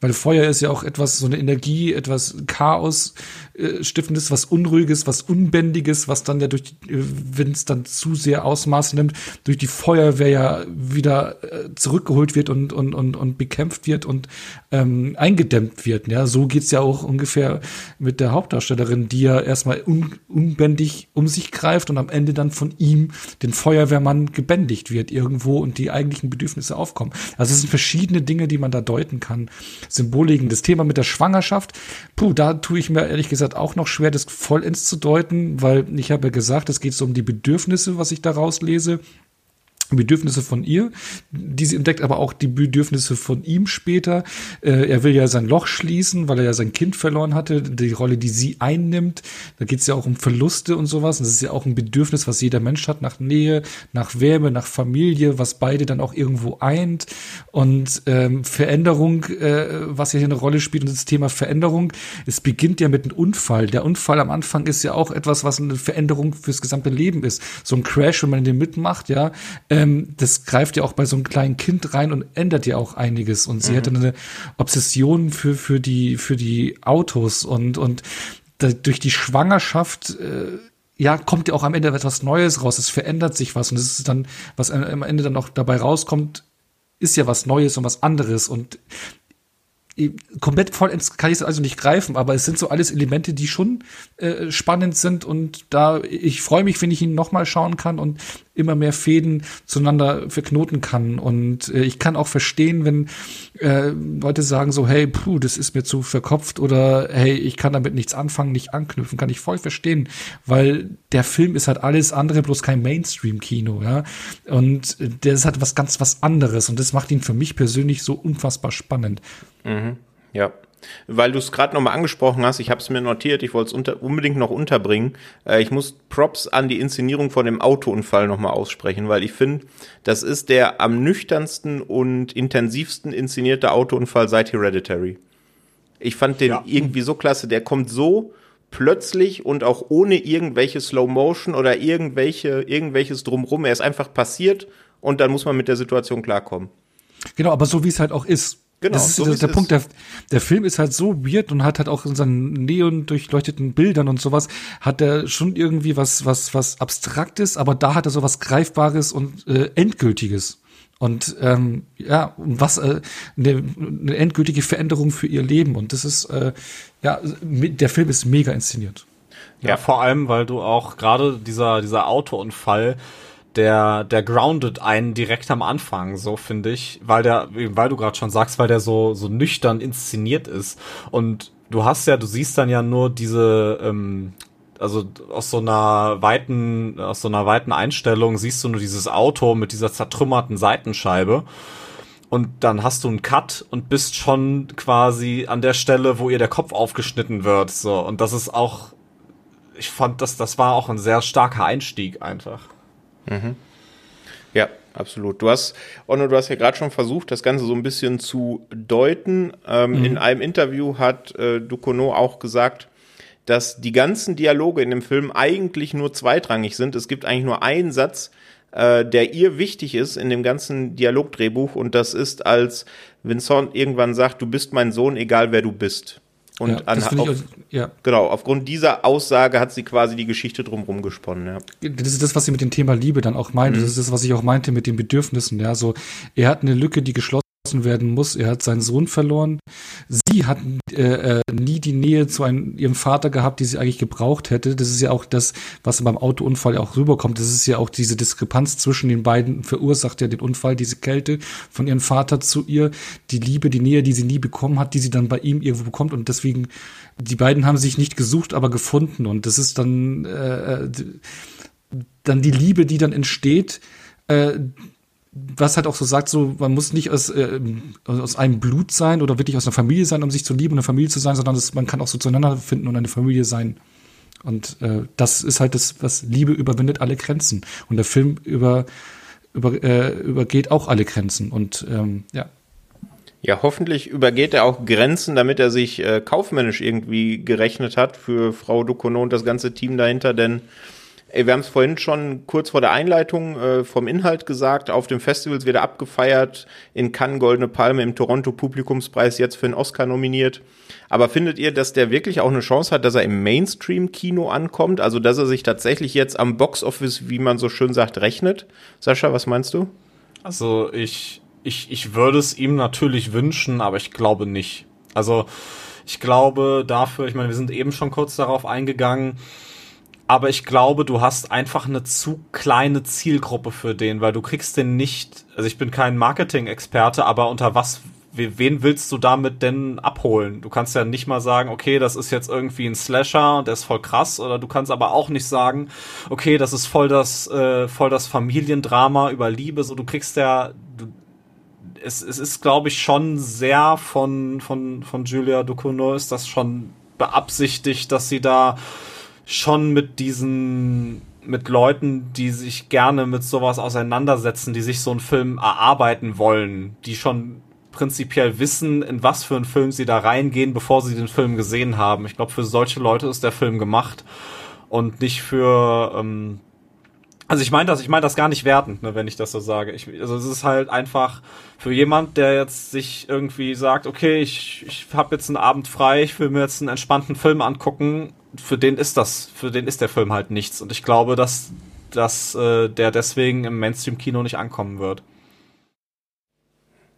weil Feuer ist ja auch etwas, so eine Energie, etwas Chaos äh, stiftendes, was Unruhiges, was Unbändiges, was dann ja durch, äh, wenn es dann zu sehr Ausmaß nimmt, durch die Feuerwehr ja wieder äh, zurückgeholt wird und, und, und, und bekämpft wird und ähm, eingedämmt wird. Ja, so geht's ja auch ungefähr mit der Hauptdarstellerin, die ja erstmal un, unbändig um sich greift und am Ende dann von ihm, den Feuerwehrmann, gebändigt wird irgendwo und die eigentlichen Bedürfnisse aufkommen. Also es sind verschiedene Dinge, die man da deuten kann. Symboliken. Das Thema mit der Schwangerschaft, puh, da tue ich mir ehrlich gesagt auch noch schwer, das vollends zu deuten, weil ich habe ja gesagt, es geht so um die Bedürfnisse, was ich daraus lese. Bedürfnisse von ihr, die sie entdeckt, aber auch die Bedürfnisse von ihm später. Äh, er will ja sein Loch schließen, weil er ja sein Kind verloren hatte, die Rolle, die sie einnimmt. Da geht es ja auch um Verluste und sowas. Und das ist ja auch ein Bedürfnis, was jeder Mensch hat, nach Nähe, nach Wärme, nach Familie, was beide dann auch irgendwo eint. Und ähm, Veränderung, äh, was ja hier eine Rolle spielt, und das Thema Veränderung, es beginnt ja mit einem Unfall. Der Unfall am Anfang ist ja auch etwas, was eine Veränderung fürs gesamte Leben ist. So ein Crash, wenn man den mitmacht, ja, ähm, das greift ja auch bei so einem kleinen Kind rein und ändert ja auch einiges. Und sie hatte eine Obsession für, für die, für die Autos. Und, und da, durch die Schwangerschaft, äh, ja, kommt ja auch am Ende etwas Neues raus. Es verändert sich was. Und es ist dann, was am Ende dann auch dabei rauskommt, ist ja was Neues und was anderes. Und komplett vollends kann ich es also nicht greifen, aber es sind so alles Elemente, die schon äh, spannend sind. Und da ich freue mich, wenn ich ihn nochmal schauen kann. Und immer mehr Fäden zueinander verknoten kann. Und äh, ich kann auch verstehen, wenn äh, Leute sagen so, hey, puh, das ist mir zu verkopft oder hey, ich kann damit nichts anfangen, nicht anknüpfen, kann ich voll verstehen, weil der Film ist halt alles andere, bloß kein Mainstream-Kino, ja. Und der ist halt was ganz was anderes. Und das macht ihn für mich persönlich so unfassbar spannend. Ja. Weil du es gerade nochmal angesprochen hast, ich habe es mir notiert, ich wollte es unter, unbedingt noch unterbringen. Äh, ich muss Props an die Inszenierung von dem Autounfall nochmal aussprechen, weil ich finde, das ist der am nüchternsten und intensivsten inszenierte Autounfall seit Hereditary. Ich fand den Ja. irgendwie so klasse, der kommt so plötzlich und auch ohne irgendwelche Slow Motion oder irgendwelche, irgendwelches drumrum. Er ist einfach passiert und dann muss man mit der Situation klarkommen. Genau, aber so wie es halt auch ist. Genau, das ist so der, der ist. Punkt. Der, der Film ist halt so weird und hat halt auch in seinen neon durchleuchteten Bildern und sowas hat er schon irgendwie was was was abstraktes, aber da hat er so was greifbares und äh, endgültiges. Und ähm, ja, und was äh, eine, eine endgültige Veränderung für ihr Leben. Und das ist äh, ja, der Film ist mega inszeniert. Ja, Ja. vor allem, weil du auch gerade dieser, dieser Autounfall, der, der groundet einen direkt am Anfang, so finde ich, weil der, weil du gerade schon sagst, weil der so, so nüchtern inszeniert ist. Und du hast ja, du siehst dann ja nur diese, ähm, also aus so einer weiten, aus so einer weiten Einstellung siehst du nur dieses Auto mit dieser zertrümmerten Seitenscheibe. Und dann hast du einen Cut und bist schon quasi an der Stelle, wo ihr der Kopf aufgeschnitten wird. So. Und das ist auch, ich fand, das, das war auch ein sehr starker Einstieg einfach. Ja, absolut. Du hast, Onno, du hast ja gerade schon versucht, das Ganze so ein bisschen zu deuten. Ähm, In einem Interview hat äh, Ducournau auch gesagt, dass die ganzen Dialoge in dem Film eigentlich nur zweitrangig sind. Es gibt eigentlich nur einen Satz, äh, der ihr wichtig ist in dem ganzen Dialogdrehbuch und das ist, als Vincent irgendwann sagt, du bist mein Sohn, egal wer du bist. Und ja, an, auf, auch- ja. genau, aufgrund dieser Aussage hat sie quasi die Geschichte drumherum gesponnen. Ja. das ist das, was sie mit dem Thema Liebe dann auch meinte. Das ist das, was ich auch meinte mit den Bedürfnissen. Ja, so er hat eine Lücke, die geschlossen werden muss. Er hat seinen Sohn verloren. Sie hat äh, äh, nie die Nähe zu einem, ihrem Vater gehabt, die sie eigentlich gebraucht hätte. Das ist ja auch das, was beim Autounfall auch rüberkommt. Das ist ja auch diese Diskrepanz zwischen den beiden verursacht ja den Unfall, diese Kälte von ihrem Vater zu ihr, die Liebe, die Nähe, die sie nie bekommen hat, die sie dann bei ihm irgendwo bekommt und deswegen die beiden haben sich nicht gesucht, aber gefunden und das ist dann äh, d- dann die Liebe, die dann entsteht, äh, was halt auch so sagt, so man muss nicht aus, äh, aus einem Blut sein oder wirklich aus einer Familie sein, um sich zu lieben und eine Familie zu sein, sondern das, man kann auch so zueinander finden und eine Familie sein. Und äh, das ist halt das, was Liebe überwindet alle Grenzen. Und der Film über, über, äh, übergeht auch alle Grenzen. Und ähm, ja, Ja, hoffentlich übergeht er auch Grenzen, damit er sich äh, kaufmännisch irgendwie gerechnet hat für Frau Ducono und das ganze Team dahinter, denn ey, wir haben es vorhin schon kurz vor der Einleitung äh, vom Inhalt gesagt, auf dem Festivals wird er abgefeiert, in Cannes Goldene Palme, im Toronto Publikumspreis jetzt für einen Oscar nominiert. Aber findet ihr, dass der wirklich auch eine Chance hat, dass er im Mainstream-Kino ankommt? Also, dass er sich tatsächlich jetzt am Box-Office, wie man so schön sagt, rechnet? Sascha, was meinst du? Also, ich, ich, ich würde es ihm natürlich wünschen, aber ich glaube nicht. Also ich glaube dafür, ich meine, wir sind eben schon kurz darauf eingegangen, aber ich glaube, du hast einfach eine zu kleine Zielgruppe für den, weil du kriegst den nicht, also ich bin kein Marketing-Experte, aber unter was, wen willst du damit denn abholen? Du kannst ja nicht mal sagen, okay, das ist jetzt irgendwie ein Slasher und der ist voll krass, oder du kannst aber auch nicht sagen, okay, das ist voll das, äh, voll das Familiendrama über Liebe, so du kriegst ja, du, es, es ist, glaube ich, schon sehr von, von, von Julia Ducournau ist das schon beabsichtigt, dass sie da schon mit diesen, mit Leuten, die sich gerne mit sowas auseinandersetzen, die sich so einen Film erarbeiten wollen, die schon prinzipiell wissen, in was für einen Film sie da reingehen, bevor sie den Film gesehen haben. Ich glaube, für solche Leute ist der Film gemacht und nicht für ähm, also ich meine das, ich meine das gar nicht wertend, ne, wenn ich das so sage. Ich, also es ist halt einfach für jemand, der jetzt sich irgendwie sagt, okay, ich, ich habe jetzt einen Abend frei, ich will mir jetzt einen entspannten Film angucken. Für den ist das, für den ist der Film halt nichts. Und ich glaube, dass, dass äh, der deswegen im Mainstream-Kino nicht ankommen wird.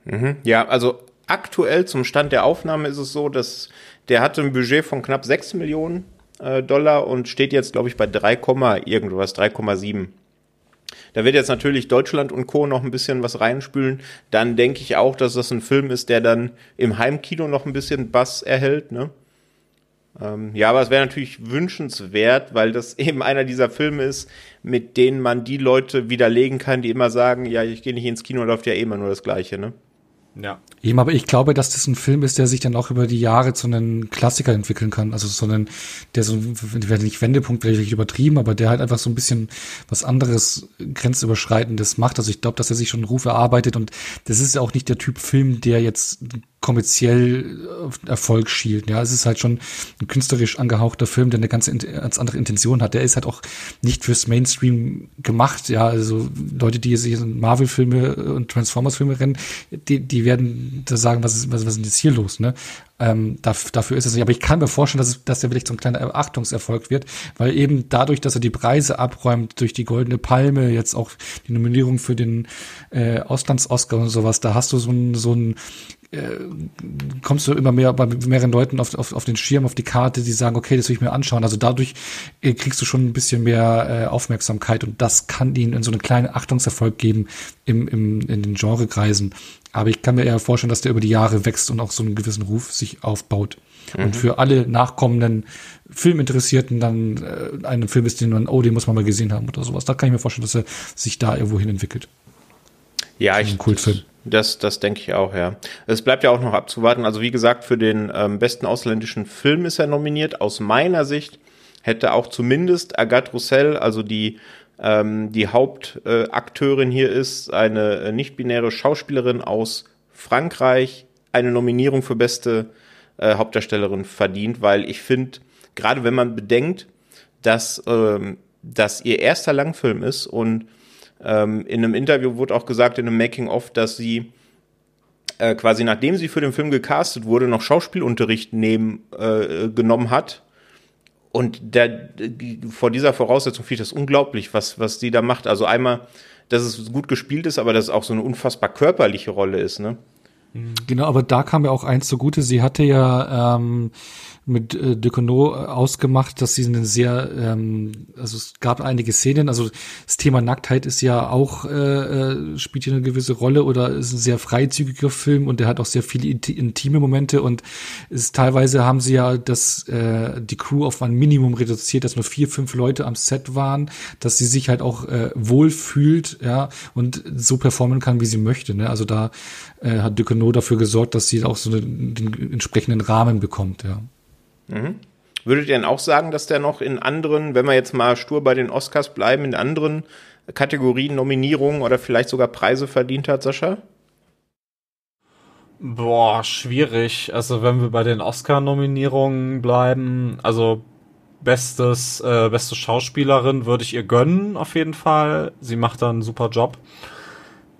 Mhm. Ja, also aktuell zum Stand der Aufnahme ist es so, dass der hatte ein Budget von knapp 6 Millionen äh, Dollar und steht jetzt, glaube ich, bei 3, irgendwas, 3,7. Da wird jetzt natürlich Deutschland und Co. noch ein bisschen was reinspülen. Dann denke ich auch, dass das ein Film ist, der dann im Heimkino noch ein bisschen Bass erhält, ne? Ähm, ja, aber es wäre natürlich wünschenswert, weil das eben einer dieser Filme ist, mit denen man die Leute widerlegen kann, die immer sagen, ja, ich gehe nicht ins Kino, läuft ja eh immer nur das Gleiche, ne? Ja. Eben, aber ich glaube, dass das ein Film ist, der sich dann auch über die Jahre zu einem Klassiker entwickeln kann. Also so einen, der so, werde nicht Wendepunkt, vielleicht übertrieben, aber der halt einfach so ein bisschen was anderes, grenzüberschreitendes macht. Also ich glaube, dass er sich schon einen Ruf erarbeitet und das ist ja auch nicht der Typ Film, der jetzt kommerziell Erfolg schielt. Ja, es ist halt schon ein künstlerisch angehauchter Film, der eine ganz, ganz andere Intention hat. Der ist halt auch nicht fürs Mainstream gemacht. Ja, also Leute, die sich Marvel-Filme und Transformers-Filme rennen, die, die werden da sagen, was ist, was, was ist denn jetzt hier los, ne? Ähm, dafür ist es nicht. Aber ich kann mir vorstellen, dass, es, dass der vielleicht so ein kleiner Erachtungserfolg wird, weil eben dadurch, dass er die Preise abräumt, durch die Goldene Palme, jetzt auch die Nominierung für den äh, Auslands-Oscar und sowas, da hast du so ein, so ein äh, kommst du immer mehr bei mehreren Leuten auf, auf, auf den Schirm, auf die Karte, die sagen, okay, das will ich mir anschauen. Also dadurch äh, kriegst du schon ein bisschen mehr äh, Aufmerksamkeit und das kann ihnen so einen kleinen Achtungserfolg geben im, im, in den Genrekreisen. Aber ich kann mir eher vorstellen, dass der über die Jahre wächst und auch so einen gewissen Ruf sich aufbaut. Mhm. Und für alle nachkommenden Filminteressierten dann äh, einen Film ist, den man, oh, den muss man mal gesehen haben oder sowas. Da kann ich mir vorstellen, dass er sich da irgendwo hin entwickelt. Ja, ich, Kultfilm. Das, das denke ich auch, ja. Es bleibt ja auch noch abzuwarten. Also wie gesagt, für den ähm, besten ausländischen Film ist er nominiert. Aus meiner Sicht hätte auch zumindest Agathe Roussel, also die ähm, die Hauptakteurin äh, hier ist, eine äh, nicht-binäre Schauspielerin aus Frankreich, eine Nominierung für beste äh, Hauptdarstellerin verdient, weil ich finde, gerade wenn man bedenkt, dass ähm, das ihr erster Langfilm ist und ähm, in einem Interview wurde auch gesagt, in einem Making-of, dass sie äh, quasi nachdem sie für den Film gecastet wurde, noch Schauspielunterricht nehmen, äh, genommen hat. Und der, vor dieser Voraussetzung finde ich das unglaublich, was, was die da macht. Also einmal, dass es gut gespielt ist, aber dass es auch so eine unfassbar körperliche Rolle ist, ne? Genau, aber da kam ja auch eins zugute. Sie hatte ja ähm, mit äh, Decono ausgemacht, dass sie eine sehr, ähm, also es gab einige Szenen, also das Thema Nacktheit ist ja auch, äh, äh, spielt hier eine gewisse Rolle oder ist ein sehr freizügiger Film und der hat auch sehr viele intime Momente und ist teilweise haben sie ja das, äh, die Crew auf ein Minimum reduziert, dass nur vier, fünf Leute am Set waren, dass sie sich halt auch äh, wohl fühlt, ja, und so performen kann, wie sie möchte, ne? Also da äh, hat Decono dafür gesorgt, dass sie auch so einen, den entsprechenden Rahmen bekommt, ja. Mhm. Würdet ihr denn auch sagen, dass der noch in anderen, wenn wir jetzt mal stur bei den Oscars bleiben, in anderen Kategorien Nominierungen oder vielleicht sogar Preise verdient hat, Sascha? Boah, schwierig. Also wenn wir bei den Oscar-Nominierungen bleiben, also bestes, äh, beste Schauspielerin würde ich ihr gönnen, auf jeden Fall. Sie macht da einen super Job.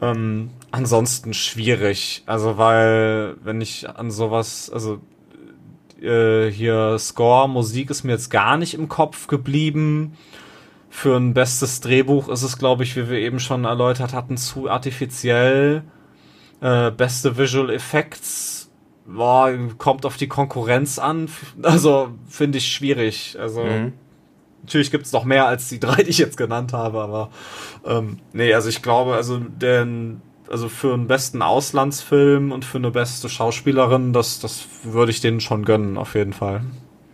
Ähm, ansonsten schwierig. Also weil, wenn ich an sowas, also äh, hier Score, Musik ist mir jetzt gar nicht im Kopf geblieben. Für ein bestes Drehbuch ist es, glaube ich, wie wir eben schon erläutert hatten, zu artifiziell. Äh, beste Visual Effects boah, kommt auf die Konkurrenz an. Also finde ich schwierig. Also mhm. natürlich gibt es noch mehr als die drei, die ich jetzt genannt habe, aber ähm, nee, also ich glaube, also den, also für einen besten Auslandsfilm und für eine beste Schauspielerin, das, das würde ich denen schon gönnen, auf jeden Fall.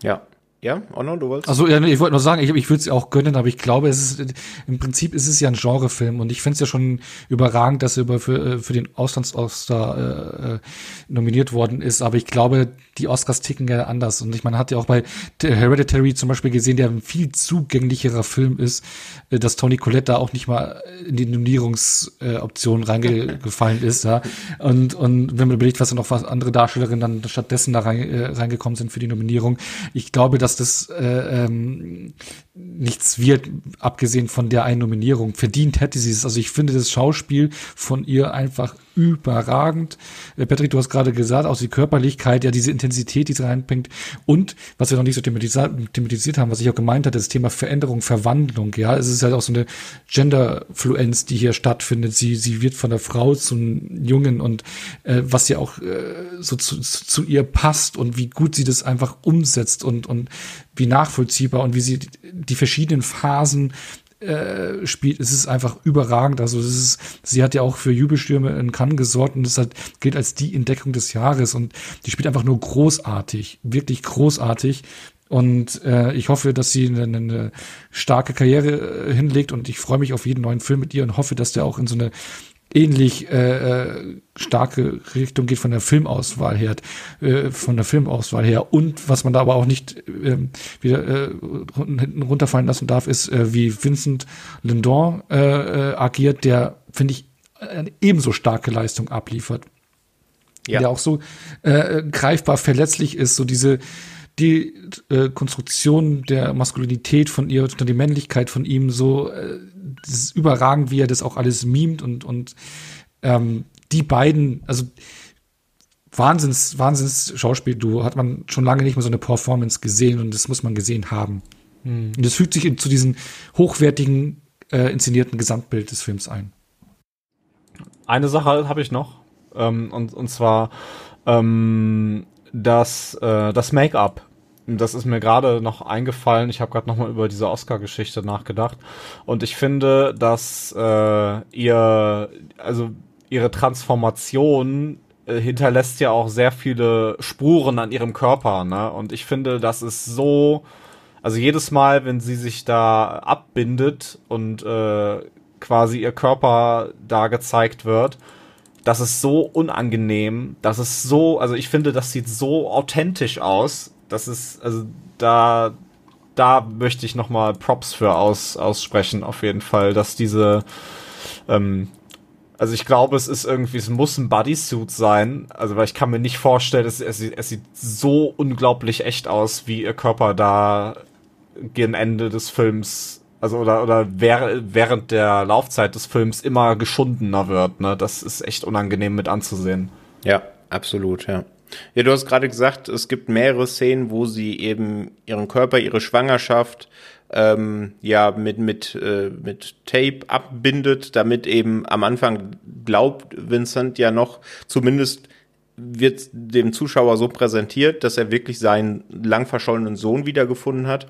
Ja, ja, Onno, du wolltest? Also ja, ich wollte nur sagen, ich, ich würde es auch gönnen, aber ich glaube, es ist im Prinzip ist es ja ein Genrefilm und ich finde es ja schon überragend, dass er über für, äh, für den Auslands-Oscar äh, äh, nominiert worden ist. Aber ich glaube, die Oscars ticken ja anders. Und ich meine, hat ja auch bei Hereditary zum Beispiel gesehen, der ein viel zugänglicherer Film ist, äh, dass Tony Collette da auch nicht mal in die Nominierungsoption äh, reingefallen ist. Ja. Und, und wenn man überlegt, was dann noch was andere Darstellerinnen dann stattdessen da rein, äh, reingekommen sind für die Nominierung, ich glaube, dass dass das äh, ähm, nichts wird, abgesehen von der einen Nominierung. Verdient hätte sie es. Also ich finde das Schauspiel von ihr einfach überragend. Äh, Patrick, du hast gerade gesagt, auch die Körperlichkeit, ja, diese Intensität, die sie reinbringt. Und, was wir noch nicht so thematisiert haben, was ich auch gemeint hatte, das Thema Veränderung, Verwandlung. Ja, es ist halt auch so eine Genderfluenz, die hier stattfindet. Sie, sie wird von der Frau zum Jungen und äh, was ja auch äh, so zu, zu ihr passt und wie gut sie das einfach umsetzt und, und wie nachvollziehbar und wie sie die, die verschiedenen Phasen äh, spielt, es ist einfach überragend. Also es ist, sie hat ja auch für Jubelstürme in Cannes gesorgt und das hat, gilt als die Entdeckung des Jahres und die spielt einfach nur großartig, wirklich großartig. Und äh, ich hoffe, dass sie eine, eine starke Karriere äh, hinlegt und ich freue mich auf jeden neuen Film mit ihr und hoffe, dass der auch in so eine ähnlich äh, äh, starke Richtung geht von der Filmauswahl her, äh, von der Filmauswahl her. Und was man da aber auch nicht äh, wieder äh, hinten runterfallen lassen darf, ist, äh, wie Vincent Lindon äh, äh, agiert, der, finde ich, eine ebenso starke Leistung abliefert. Ja. Der auch so äh, greifbar verletzlich ist, so diese die äh, Konstruktion der Maskulinität von ihr und die Männlichkeit von ihm so äh, überragend, wie er das auch alles mimt und, und ähm, die beiden, also Wahnsinns, Wahnsinns Schauspielduo hat man schon lange nicht mehr so eine Performance gesehen und das muss man gesehen haben. Hm. Und das fügt sich zu diesem hochwertigen, äh, inszenierten Gesamtbild des Films ein. Eine Sache habe ich noch, ähm, und, und zwar ähm, das, äh, das Make-up das ist mir gerade noch eingefallen. Ich habe gerade noch mal über diese Oscar-Geschichte nachgedacht und ich finde, dass äh, ihr, also ihre Transformation äh, hinterlässt ja auch sehr viele Spuren an ihrem Körper, ne? Und ich finde, das ist so, also jedes Mal, wenn sie sich da abbindet und äh, quasi ihr Körper da gezeigt wird, das ist so unangenehm, das ist so, also ich finde, das sieht so authentisch aus, das ist, also da, da möchte ich nochmal Props für aus, aussprechen, auf jeden Fall, dass diese, ähm, also ich glaube, es ist irgendwie, es muss ein Bodysuit sein, also weil ich kann mir nicht vorstellen, es, es, es sieht so unglaublich echt aus, wie ihr Körper da gegen Ende des Films also oder oder während der Laufzeit des Films immer geschundener wird, ne? Das ist echt unangenehm mit anzusehen. Ja, absolut, ja. Ja, du hast gerade gesagt, es gibt mehrere Szenen, wo sie eben ihren Körper, ihre Schwangerschaft ähm, ja mit mit äh, mit Tape abbindet, damit eben am Anfang glaubt Vincent ja noch zumindest wird dem Zuschauer so präsentiert, dass er wirklich seinen lang verschollenen Sohn wiedergefunden hat.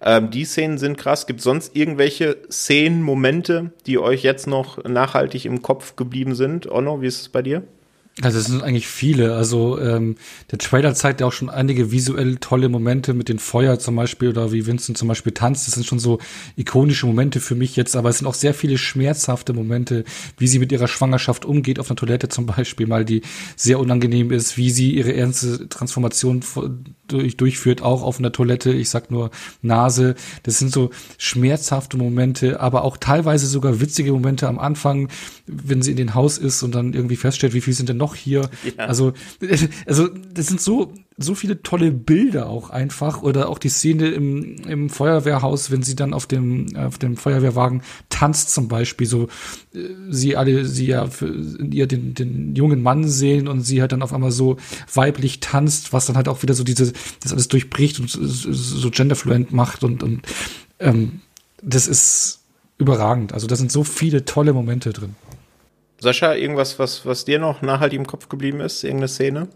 Ähm, die Szenen sind krass. Gibt sonst irgendwelche Szenen, Momente, die euch jetzt noch nachhaltig im Kopf geblieben sind? Onno, wie ist es bei dir? Also es sind eigentlich viele. Also ähm, der Trailer zeigt ja auch schon einige visuell tolle Momente mit den Feuer zum Beispiel oder wie Vincent zum Beispiel tanzt. Das sind schon so ikonische Momente für mich jetzt, aber es sind auch sehr viele schmerzhafte Momente, wie sie mit ihrer Schwangerschaft umgeht auf einer Toilette zum Beispiel, mal die sehr unangenehm ist, wie sie ihre ernste Transformation durch, durchführt, auch auf einer Toilette. Ich sag nur Nase. Das sind so schmerzhafte Momente, aber auch teilweise sogar witzige Momente am Anfang, wenn sie in den Haus ist und dann irgendwie feststellt, wie viel sind denn noch Loch hier. Ja. Also, also das sind so so viele tolle Bilder auch einfach oder auch die Szene im, im Feuerwehrhaus, wenn sie dann auf dem auf dem Feuerwehrwagen tanzt zum Beispiel, so äh, sie alle sie ja für ihr den den jungen Mann sehen und sie halt dann auf einmal so weiblich tanzt, was dann halt auch wieder so diese das alles durchbricht und so genderfluent macht und und ähm, das ist überragend. Also da sind so viele tolle Momente drin. Sascha, irgendwas, was, was dir noch nachhaltig im Kopf geblieben ist? Irgendeine Szene?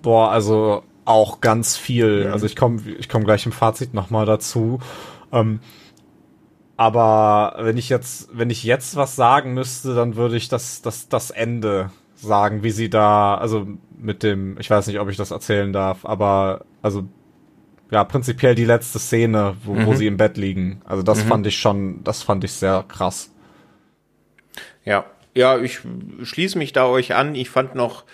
Boah, also auch ganz viel. Mhm. Also ich komme ich komm gleich im Fazit nochmal dazu. Ähm, aber wenn ich jetzt, wenn ich jetzt was sagen müsste, dann würde ich das, das, das Ende sagen, wie sie da, also mit dem, ich weiß nicht, ob ich das erzählen darf, aber also ja, prinzipiell die letzte Szene, wo, mhm. wo sie im Bett liegen. Also das mhm. fand ich schon, das fand ich sehr krass. Ja, ja, ich schließe mich da euch an. Ich fand noch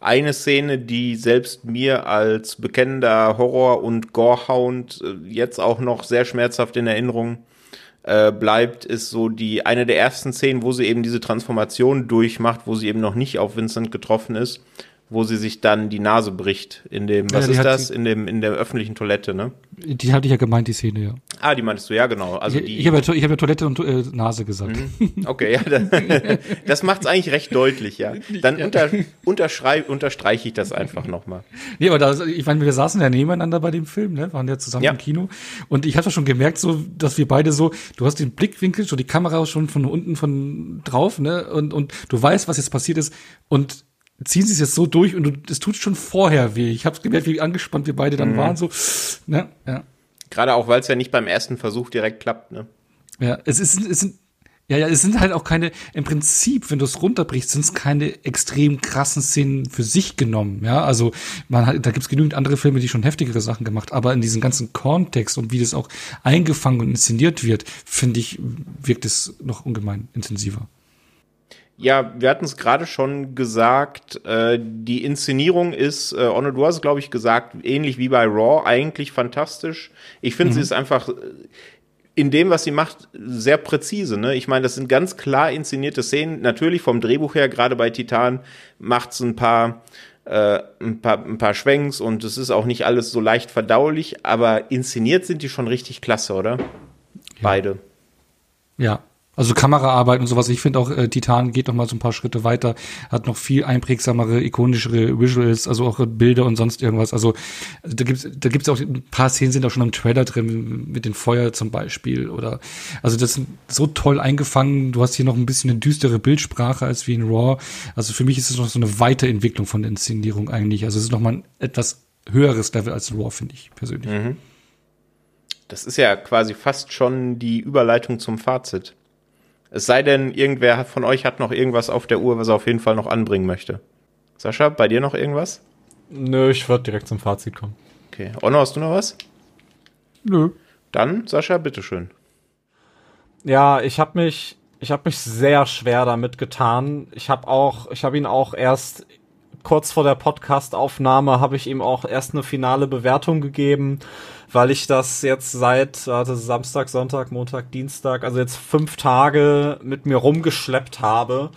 eine Szene, die selbst mir als bekennender Horror- und Gorehound äh, jetzt auch noch sehr schmerzhaft in Erinnerung äh, bleibt, ist so die eine der ersten Szenen, wo sie eben diese Transformation durchmacht, wo sie eben noch nicht auf Vincent getroffen ist wo sie sich dann die Nase bricht in dem, was ja, ist das? In dem, in der öffentlichen Toilette, ne? Die hatte ich ja gemeint, die Szene, ja. Ah, die meintest du, ja, genau. Also ich, die, ich habe ja, ich hab ja Toilette und äh, Nase gesagt. Mhm. Okay, ja, das, das macht es eigentlich recht deutlich, ja. Dann unter, unterstreiche ich das einfach nochmal. Nee, aber da, ich meine, wir saßen ja nebeneinander bei dem Film, ne? Waren ja zusammen ja. im Kino. Und ich hatte schon gemerkt, so, dass wir beide so, du hast den Blickwinkel, so die Kamera schon von unten von drauf, ne? Und, und du weißt, was jetzt passiert ist. Und ziehen sie es jetzt so durch und es tut schon vorher weh. Ich habe gemerkt, wie angespannt wir beide dann mhm. waren. So, ne? ja. Gerade auch, weil es ja nicht beim ersten Versuch direkt klappt, ne? Ja, es ist, es sind, ja, ja, es sind halt auch keine, im Prinzip, wenn du es runterbrichst, sind es keine extrem krassen Szenen für sich genommen, ja. Also man hat, da gibt's genügend andere Filme, die schon heftigere Sachen gemacht, aber in diesem ganzen Kontext und wie das auch eingefangen und inszeniert wird, finde ich, wirkt es noch ungemein intensiver. Ja, wir hatten es gerade schon gesagt, äh, die Inszenierung ist, äh, Onno, du hast es, glaube ich, gesagt, ähnlich wie bei Raw, eigentlich fantastisch. Ich finde, mhm. sie ist einfach in dem, was sie macht, sehr präzise. Ne? Ich meine, das sind ganz klar inszenierte Szenen. Natürlich vom Drehbuch her, gerade bei Titan, macht es ein paar, äh, ein paar, ein paar Schwenks und es ist auch nicht alles so leicht verdaulich, aber inszeniert sind die schon richtig klasse, oder? Ja. Beide. Ja, also Kameraarbeit und sowas. Ich finde auch, äh, Titan geht noch mal so ein paar Schritte weiter, hat noch viel einprägsamere, ikonischere Visuals, also auch Bilder und sonst irgendwas. Also da gibt's da gibt's auch ein paar Szenen sind auch schon im Trailer drin mit den Feuer zum Beispiel oder also das sind so toll eingefangen. Du hast hier noch ein bisschen eine düstere Bildsprache als wie in Raw. Also für mich ist es noch so eine Weiterentwicklung von der Inszenierung eigentlich. Also es ist noch mal ein etwas höheres Level als Raw finde ich persönlich. Mhm. Das ist ja quasi fast schon die Überleitung zum Fazit. Es sei denn, irgendwer von euch hat noch irgendwas auf der Uhr, was er auf jeden Fall noch anbringen möchte. Sascha, bei dir noch irgendwas? Nö, ich würde direkt zum Fazit kommen. Okay. Onno, hast du noch was? Nö. Dann, Sascha, bitteschön. Ja, ich habe mich, ich habe mich sehr schwer damit getan. Ich habe auch, ich habe ihn auch erst kurz vor der Podcast-Aufnahme habe ich ihm auch erst eine finale Bewertung gegeben weil ich das jetzt seit warte, Samstag, Sonntag, Montag, Dienstag, also jetzt fünf Tage mit mir rumgeschleppt habe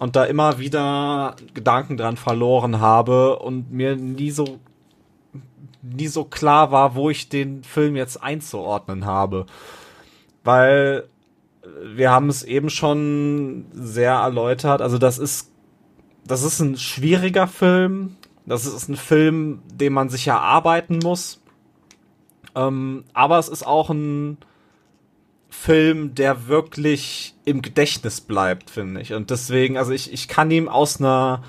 und da immer wieder Gedanken dran verloren habe und mir nie so nie so klar war, wo ich den Film jetzt einzuordnen habe. Weil wir haben es eben schon sehr erläutert, also das ist das ist ein schwieriger Film, das ist ein Film, den man sich erarbeiten muss. Ähm, aber es ist auch ein Film, der wirklich im Gedächtnis bleibt, finde ich. Und deswegen, also ich, ich kann ihm aus einer,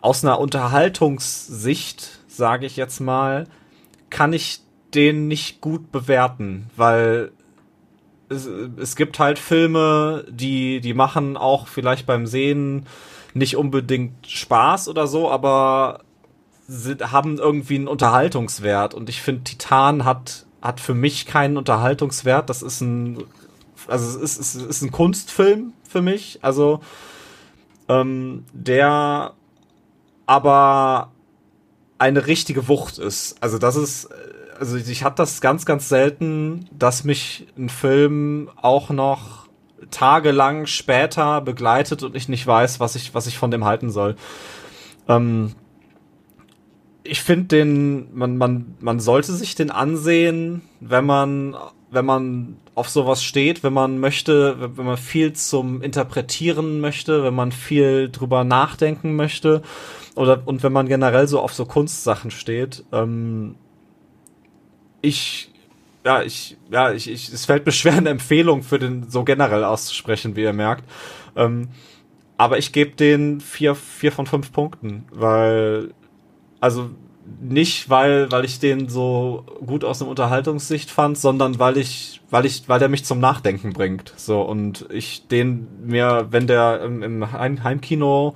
aus einer Unterhaltungssicht, sage ich jetzt mal, kann ich den nicht gut bewerten, weil es, es gibt halt Filme, die, die machen auch vielleicht beim Sehen nicht unbedingt Spaß oder so, aber sind, haben irgendwie einen Unterhaltungswert. Und ich finde, Titan hat, hat für mich keinen Unterhaltungswert. Das ist ein, also es ist, es ist ein Kunstfilm für mich. Also, ähm, der aber eine richtige Wucht ist. Also das ist, also ich hatte das ganz, ganz selten, dass mich ein Film auch noch tagelang später begleitet und ich nicht weiß, was ich, was ich von dem halten soll. Ähm, ich finde den, man, man, man sollte sich den ansehen, wenn man, wenn man auf sowas steht, wenn man möchte, wenn man viel zum Interpretieren möchte, wenn man viel drüber nachdenken möchte oder und wenn man generell so auf so Kunstsachen steht. Ähm, ich, ja, ich, ja, ich, ich, es fällt mir schwer, eine Empfehlung für den so generell auszusprechen, wie ihr merkt. Ähm, aber ich gebe den vier, vier von fünf Punkten, weil, also nicht, weil, weil ich den so gut aus einer Unterhaltungssicht fand, sondern weil ich, weil ich, weil der mich zum Nachdenken bringt. So, und ich den mir, wenn der im, im Heimkino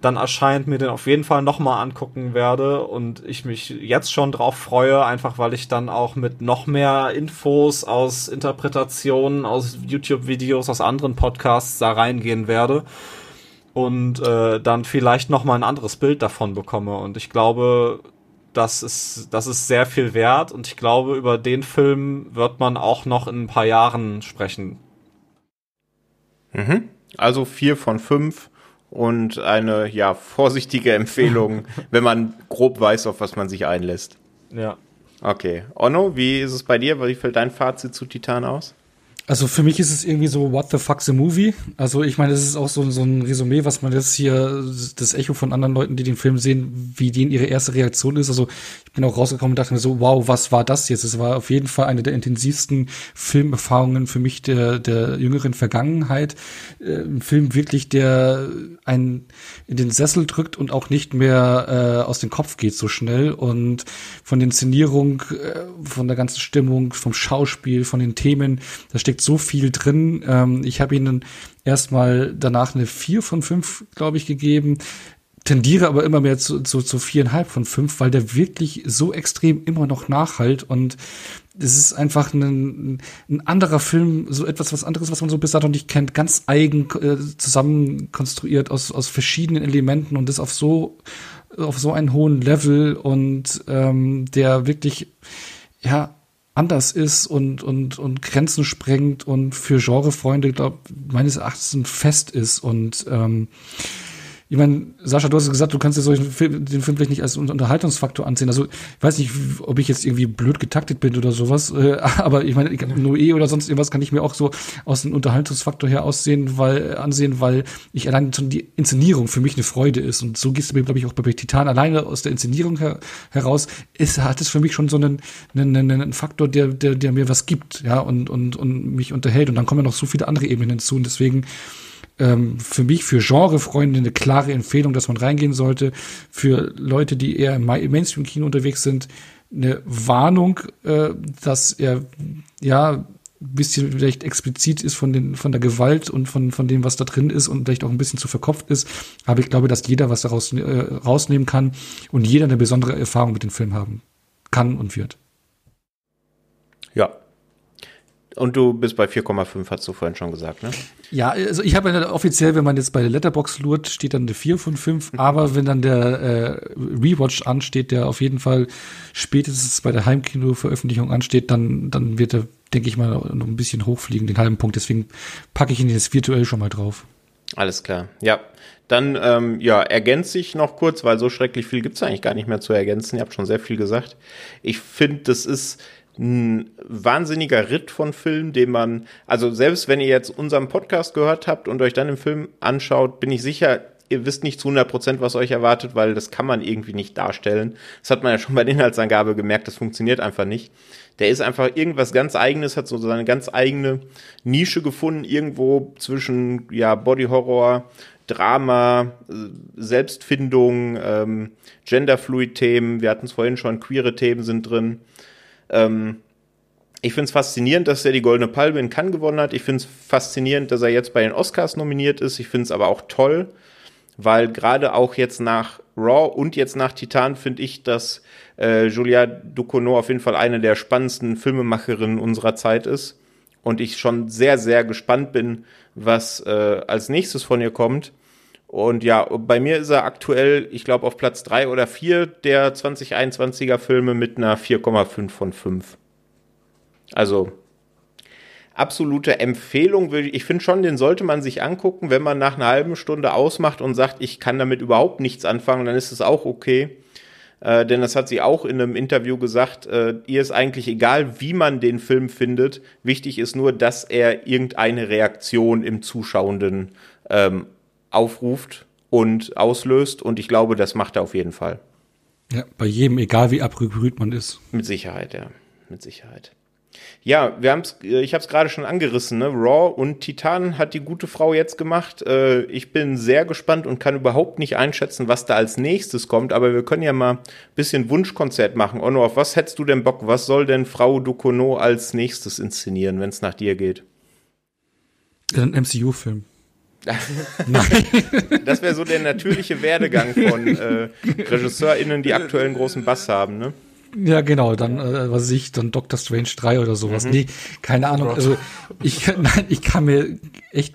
dann erscheint, mir den auf jeden Fall nochmal angucken werde und ich mich jetzt schon drauf freue, einfach weil ich dann auch mit noch mehr Infos aus Interpretationen, aus YouTube-Videos, aus anderen Podcasts da reingehen werde und äh, dann vielleicht nochmal ein anderes Bild davon bekomme. Und ich glaube, das ist, das ist sehr viel wert und ich glaube, über den Film wird man auch noch in ein paar Jahren sprechen. Mhm. Also vier von fünf und eine ja vorsichtige Empfehlung, wenn man grob weiß, auf was man sich einlässt. Ja. Okay. Onno, wie ist es bei dir? Wie fällt dein Fazit zu Titan aus? Also für mich ist es irgendwie so, what the fuck's a movie? Also ich meine, das ist auch so, so ein Resümee, was man jetzt hier, das Echo von anderen Leuten, die den Film sehen, wie denen ihre erste Reaktion ist. Also ich bin auch rausgekommen und dachte mir so, wow, was war das jetzt? Es war auf jeden Fall eine der intensivsten Filmerfahrungen für mich der, der jüngeren Vergangenheit. Äh, ein Film wirklich, der einen in den Sessel drückt und auch nicht mehr äh, aus dem Kopf geht so schnell. Und von der Inszenierung, äh, von der ganzen Stimmung, vom Schauspiel, von den Themen, da steckt so viel drin. Ähm, ich habe ihnen erstmal danach eine vier von fünf, glaube ich, gegeben tendiere aber immer mehr zu, zu, zu viereinhalb von fünf, weil der wirklich so extrem immer noch nachhalt und es ist einfach ein, ein anderer Film, so etwas was anderes, was man so bis dato nicht kennt, ganz eigen äh, zusammen konstruiert aus, aus verschiedenen Elementen und das auf so auf so einen hohen Level und ähm, der wirklich ja anders ist und und und Grenzen sprengt und für Genrefreunde glaube meines Erachtens ein Fest ist. Und ähm, ich meine, Sascha, du hast gesagt, du kannst dir solchen Film, den Film vielleicht nicht als Unterhaltungsfaktor ansehen. Also, ich weiß nicht, ob ich jetzt irgendwie blöd getaktet bin oder sowas, äh, aber ich meine, Noé oder sonst irgendwas kann ich mir auch so aus dem Unterhaltungsfaktor her aussehen, weil, ansehen, weil ich allein schon die Inszenierung für mich eine Freude ist. Und so gehst du mir, glaube ich, auch bei Titan alleine aus der Inszenierung her, heraus, ist, hat es für mich schon so einen, einen, einen Faktor, der, der, der mir was gibt, ja, und, und, und mich unterhält. Und dann kommen ja noch so viele andere Ebenen hinzu. Und deswegen, ähm, für mich, für Genrefreunde eine klare Empfehlung, dass man reingehen sollte. Für Leute, die eher im Mainstream-Kino unterwegs sind, eine Warnung, äh, dass er ja ein bisschen vielleicht explizit ist von den von der Gewalt und von von dem was da drin ist und vielleicht auch ein bisschen zu verkopft ist, aber ich glaube, dass jeder was daraus äh, rausnehmen kann und jeder eine besondere Erfahrung mit dem Film haben kann und wird. Ja, und du bist bei 4,5, hast du vorhin schon gesagt, ne? Ja, also ich habe ja offiziell, wenn man jetzt bei der Letterbox lurt, steht dann eine 4 von 5, aber wenn dann der äh, Rewatch ansteht, der auf jeden Fall spätestens bei der Heimkino-Veröffentlichung ansteht, dann, dann wird er, denke ich mal, noch ein bisschen hochfliegen, den halben Punkt. Deswegen packe ich ihn jetzt virtuell schon mal drauf. Alles klar. Ja, dann ähm, ja, ergänze ich noch kurz, weil so schrecklich viel gibt's eigentlich gar nicht mehr zu ergänzen. Ihr habt schon sehr viel gesagt. Ich finde, das ist ein wahnsinniger Ritt von Film, den man, also selbst wenn ihr jetzt unseren Podcast gehört habt und euch dann den Film anschaut, bin ich sicher, ihr wisst nicht zu 100 Prozent, was euch erwartet, weil das kann man irgendwie nicht darstellen. Das hat man ja schon bei der Inhaltsangabe gemerkt, das funktioniert einfach nicht. Der ist einfach irgendwas ganz eigenes, hat so seine ganz eigene Nische gefunden, irgendwo zwischen, ja, Body Horror, Drama, Selbstfindung, ähm, Genderfluid-Themen, wir hatten es vorhin schon, queere Themen sind drin. Ähm, ich finde es faszinierend, dass er die Goldene Palme in Cannes gewonnen hat. Ich finde es faszinierend, dass er jetzt bei den Oscars nominiert ist. Ich finde es aber auch toll, weil gerade auch jetzt nach Raw und jetzt nach Titan finde ich, dass äh, Julia Ducournau auf jeden Fall eine der spannendsten Filmemacherinnen unserer Zeit ist. Und ich schon sehr, sehr gespannt bin, was äh, als nächstes von ihr kommt. Und ja, bei mir ist er aktuell, ich glaube, auf Platz 3 oder 4 der 2021er Filme mit einer 4,5 von 5. Also absolute Empfehlung. Ich finde schon, den sollte man sich angucken. Wenn man nach einer halben Stunde ausmacht und sagt, ich kann damit überhaupt nichts anfangen, dann ist es auch okay. Äh, denn das hat sie auch in einem Interview gesagt, äh, ihr ist eigentlich egal, wie man den Film findet. Wichtig ist nur, dass er irgendeine Reaktion im Zuschauenden ähm, aufruft und auslöst. Und ich glaube, das macht er auf jeden Fall. Ja, bei jedem, egal wie abgerührt man ist. Mit Sicherheit, ja. Mit Sicherheit. Ja, wir haben's, äh, ich habe es gerade schon angerissen, ne? Raw und Titan hat die gute Frau jetzt gemacht. Äh, ich bin sehr gespannt und kann überhaupt nicht einschätzen, was da als nächstes kommt, aber wir können ja mal ein bisschen Wunschkonzert machen. Onno, auf was hättest du denn Bock? Was soll denn Frau Ducono als nächstes inszenieren, wenn es nach dir geht? Ein MCU-Film. Nein. Das wäre so der natürliche Werdegang von äh, RegisseurInnen, die aktuellen großen Bass haben, ne? Ja, genau, dann, äh, was weiß ich, dann Doctor Strange 3 oder sowas. Mhm. Nee, keine Ahnung. Also ich, nein, ich kann mir echt,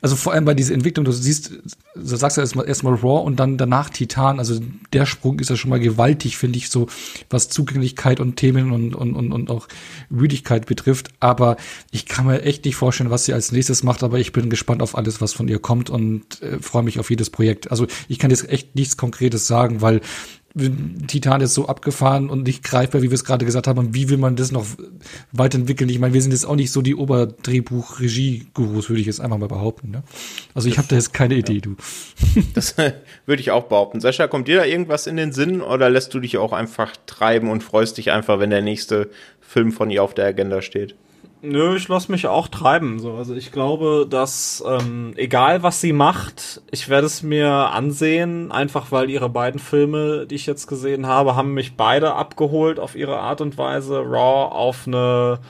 also vor allem bei dieser Entwicklung, du siehst, du sagst ja erstmal erstmal Raw und dann danach Titan, also der Sprung ist ja schon mal gewaltig, finde ich, so was Zugänglichkeit und Themen und, und, und, und auch Müdigkeit betrifft. Aber ich kann mir echt nicht vorstellen, was sie als nächstes macht, aber ich bin gespannt auf alles, was von ihr kommt und äh, freue mich auf jedes Projekt. Also ich kann jetzt echt nichts Konkretes sagen, weil Titan ist so abgefahren und nicht greifbar, wie wir es gerade gesagt haben. Und wie will man das noch weiterentwickeln? Ich meine, wir sind jetzt auch nicht so die Oberdrehbuch-Regie-Gurus, würde ich jetzt einfach mal behaupten. Ne? Also ich habe da jetzt keine Idee, du. Das würde ich auch behaupten. Sascha, kommt dir da irgendwas in den Sinn oder lässt du dich auch einfach treiben und freust dich einfach, wenn der nächste Film von ihr auf der Agenda steht? Nö, ich lasse mich auch treiben. So. Also ich glaube, dass ähm, egal was sie macht, ich werde es mir ansehen, einfach weil ihre beiden Filme, die ich jetzt gesehen habe, haben mich beide abgeholt auf ihre Art und Weise. Raw auf eine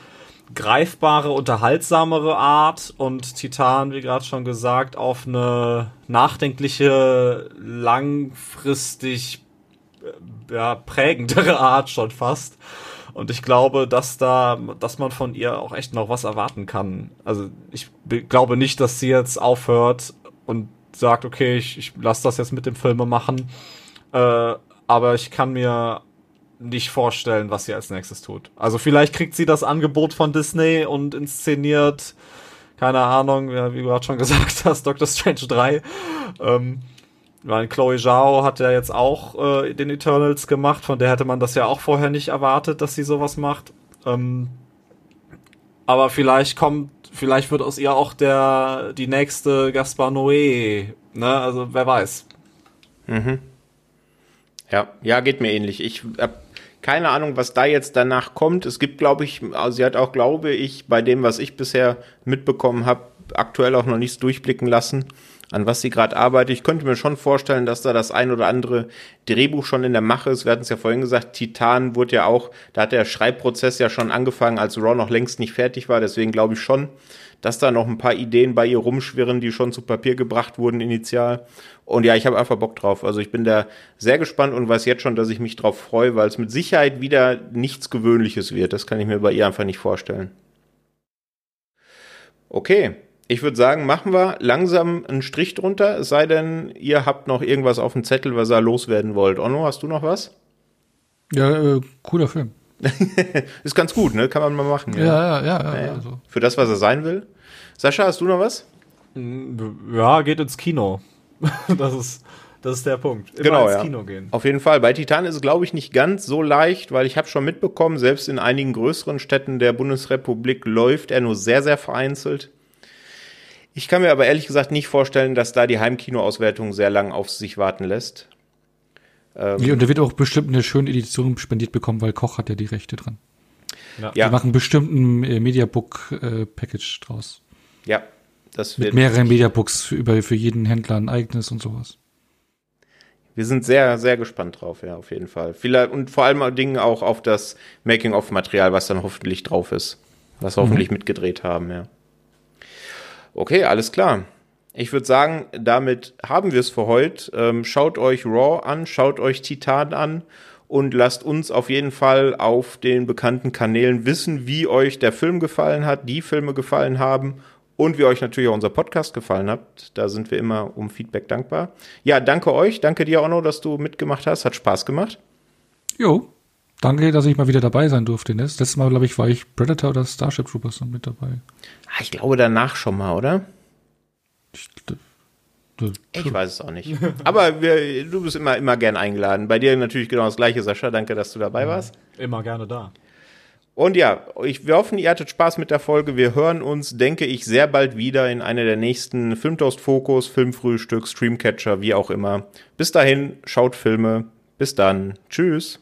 greifbare, unterhaltsamere Art und Titan, wie gerade schon gesagt, auf eine nachdenkliche, langfristig äh, ja, prägendere Art schon fast. Und ich glaube, dass da, dass man von ihr auch echt noch was erwarten kann. Also ich glaube nicht, dass sie jetzt aufhört und sagt, okay, ich, ich lasse das jetzt mit dem Filme machen. Äh, aber ich kann mir nicht vorstellen, was sie als nächstes tut. Also vielleicht kriegt sie das Angebot von Disney und inszeniert, keine Ahnung, wie du gerade schon gesagt hast, Doctor Strange 3. Ähm, weil Chloe Zhao hat ja jetzt auch äh, den Eternals gemacht, von der hätte man das ja auch vorher nicht erwartet, dass sie sowas macht. Ähm, aber vielleicht kommt, vielleicht wird aus ihr auch der die nächste Gaspar Noé, ne? Also wer weiß. Mhm. Ja, ja, geht mir ähnlich. Ich habe keine Ahnung, was da jetzt danach kommt. Es gibt, glaube ich, also sie hat auch, glaube ich, bei dem, was ich bisher mitbekommen habe, aktuell auch noch nichts durchblicken lassen an was sie gerade arbeitet. Ich könnte mir schon vorstellen, dass da das ein oder andere Drehbuch schon in der Mache ist. Wir hatten es ja vorhin gesagt, Titan wurde ja auch, da hat der Schreibprozess ja schon angefangen, als Raw noch längst nicht fertig war. Deswegen glaube ich schon, dass da noch ein paar Ideen bei ihr rumschwirren, die schon zu Papier gebracht wurden initial. Und ja, ich habe einfach Bock drauf. Also ich bin da sehr gespannt und weiß jetzt schon, dass ich mich drauf freue, weil es mit Sicherheit wieder nichts Gewöhnliches wird. Das kann ich mir bei ihr einfach nicht vorstellen. Okay, ich würde sagen, machen wir langsam einen Strich drunter, es sei denn, ihr habt noch irgendwas auf dem Zettel, was ihr loswerden wollt. Onno, hast du noch was? Ja, äh, cooler Film. ist ganz gut, ne? Kann man mal machen. Ja, ja, ja. ja, ja also. Für das, was er sein will. Sascha, hast du noch was? Ja, geht ins Kino. das ist das ist der Punkt. Immer genau, ins Kino gehen. Auf jeden Fall. Bei Titan ist es, glaube ich, nicht ganz so leicht, weil ich habe schon mitbekommen, selbst in einigen größeren Städten der Bundesrepublik läuft er nur sehr, sehr vereinzelt. Ich kann mir aber ehrlich gesagt nicht vorstellen, dass da die Heimkinoauswertung sehr lang auf sich warten lässt. Ähm, und der wird auch bestimmt eine schöne Edition spendiert bekommen, weil Koch hat ja die Rechte dran. Ja. Die machen bestimmt ein äh, Mediabook-Package äh, draus. Ja, das wird. Mit mehreren Mediabooks für, über, für jeden Händler ein eigenes und sowas. Wir sind sehr, sehr gespannt drauf, ja, auf jeden Fall. Vielleicht, und vor allem Dingen auch auf das Making-of-Material, was dann hoffentlich drauf ist. Was hoffentlich mhm. mitgedreht haben, ja. Okay, alles klar. Ich würde sagen, damit haben wir es für heute. Ähm, schaut euch Raw an, schaut euch Titan an und lasst uns auf jeden Fall auf den bekannten Kanälen wissen, wie euch der Film gefallen hat, die Filme gefallen haben und wie euch natürlich auch unser Podcast gefallen hat. Da sind wir immer um Feedback dankbar. Ja, danke euch, danke dir, Onno, dass du mitgemacht hast. Hat Spaß gemacht. Jo, Danke, dass ich mal wieder dabei sein durfte. Das letzte Mal, glaube ich, war ich Predator oder Starship Troopers mit dabei. Ah, Ich glaube danach schon mal, oder? Ich, Ich weiß es auch nicht. Aber wir, du bist immer, immer gern eingeladen. Bei dir natürlich genau das gleiche, Sascha. Danke, dass du dabei warst. Immer gerne da. Und ja, ich, wir hoffen, ihr hattet Spaß mit der Folge. Wir hören uns, denke ich, sehr bald wieder in einer der nächsten Filmtoast Fokus, Filmfrühstück, Streamcatcher, wie auch immer. Bis dahin, schaut Filme. Bis dann. Tschüss.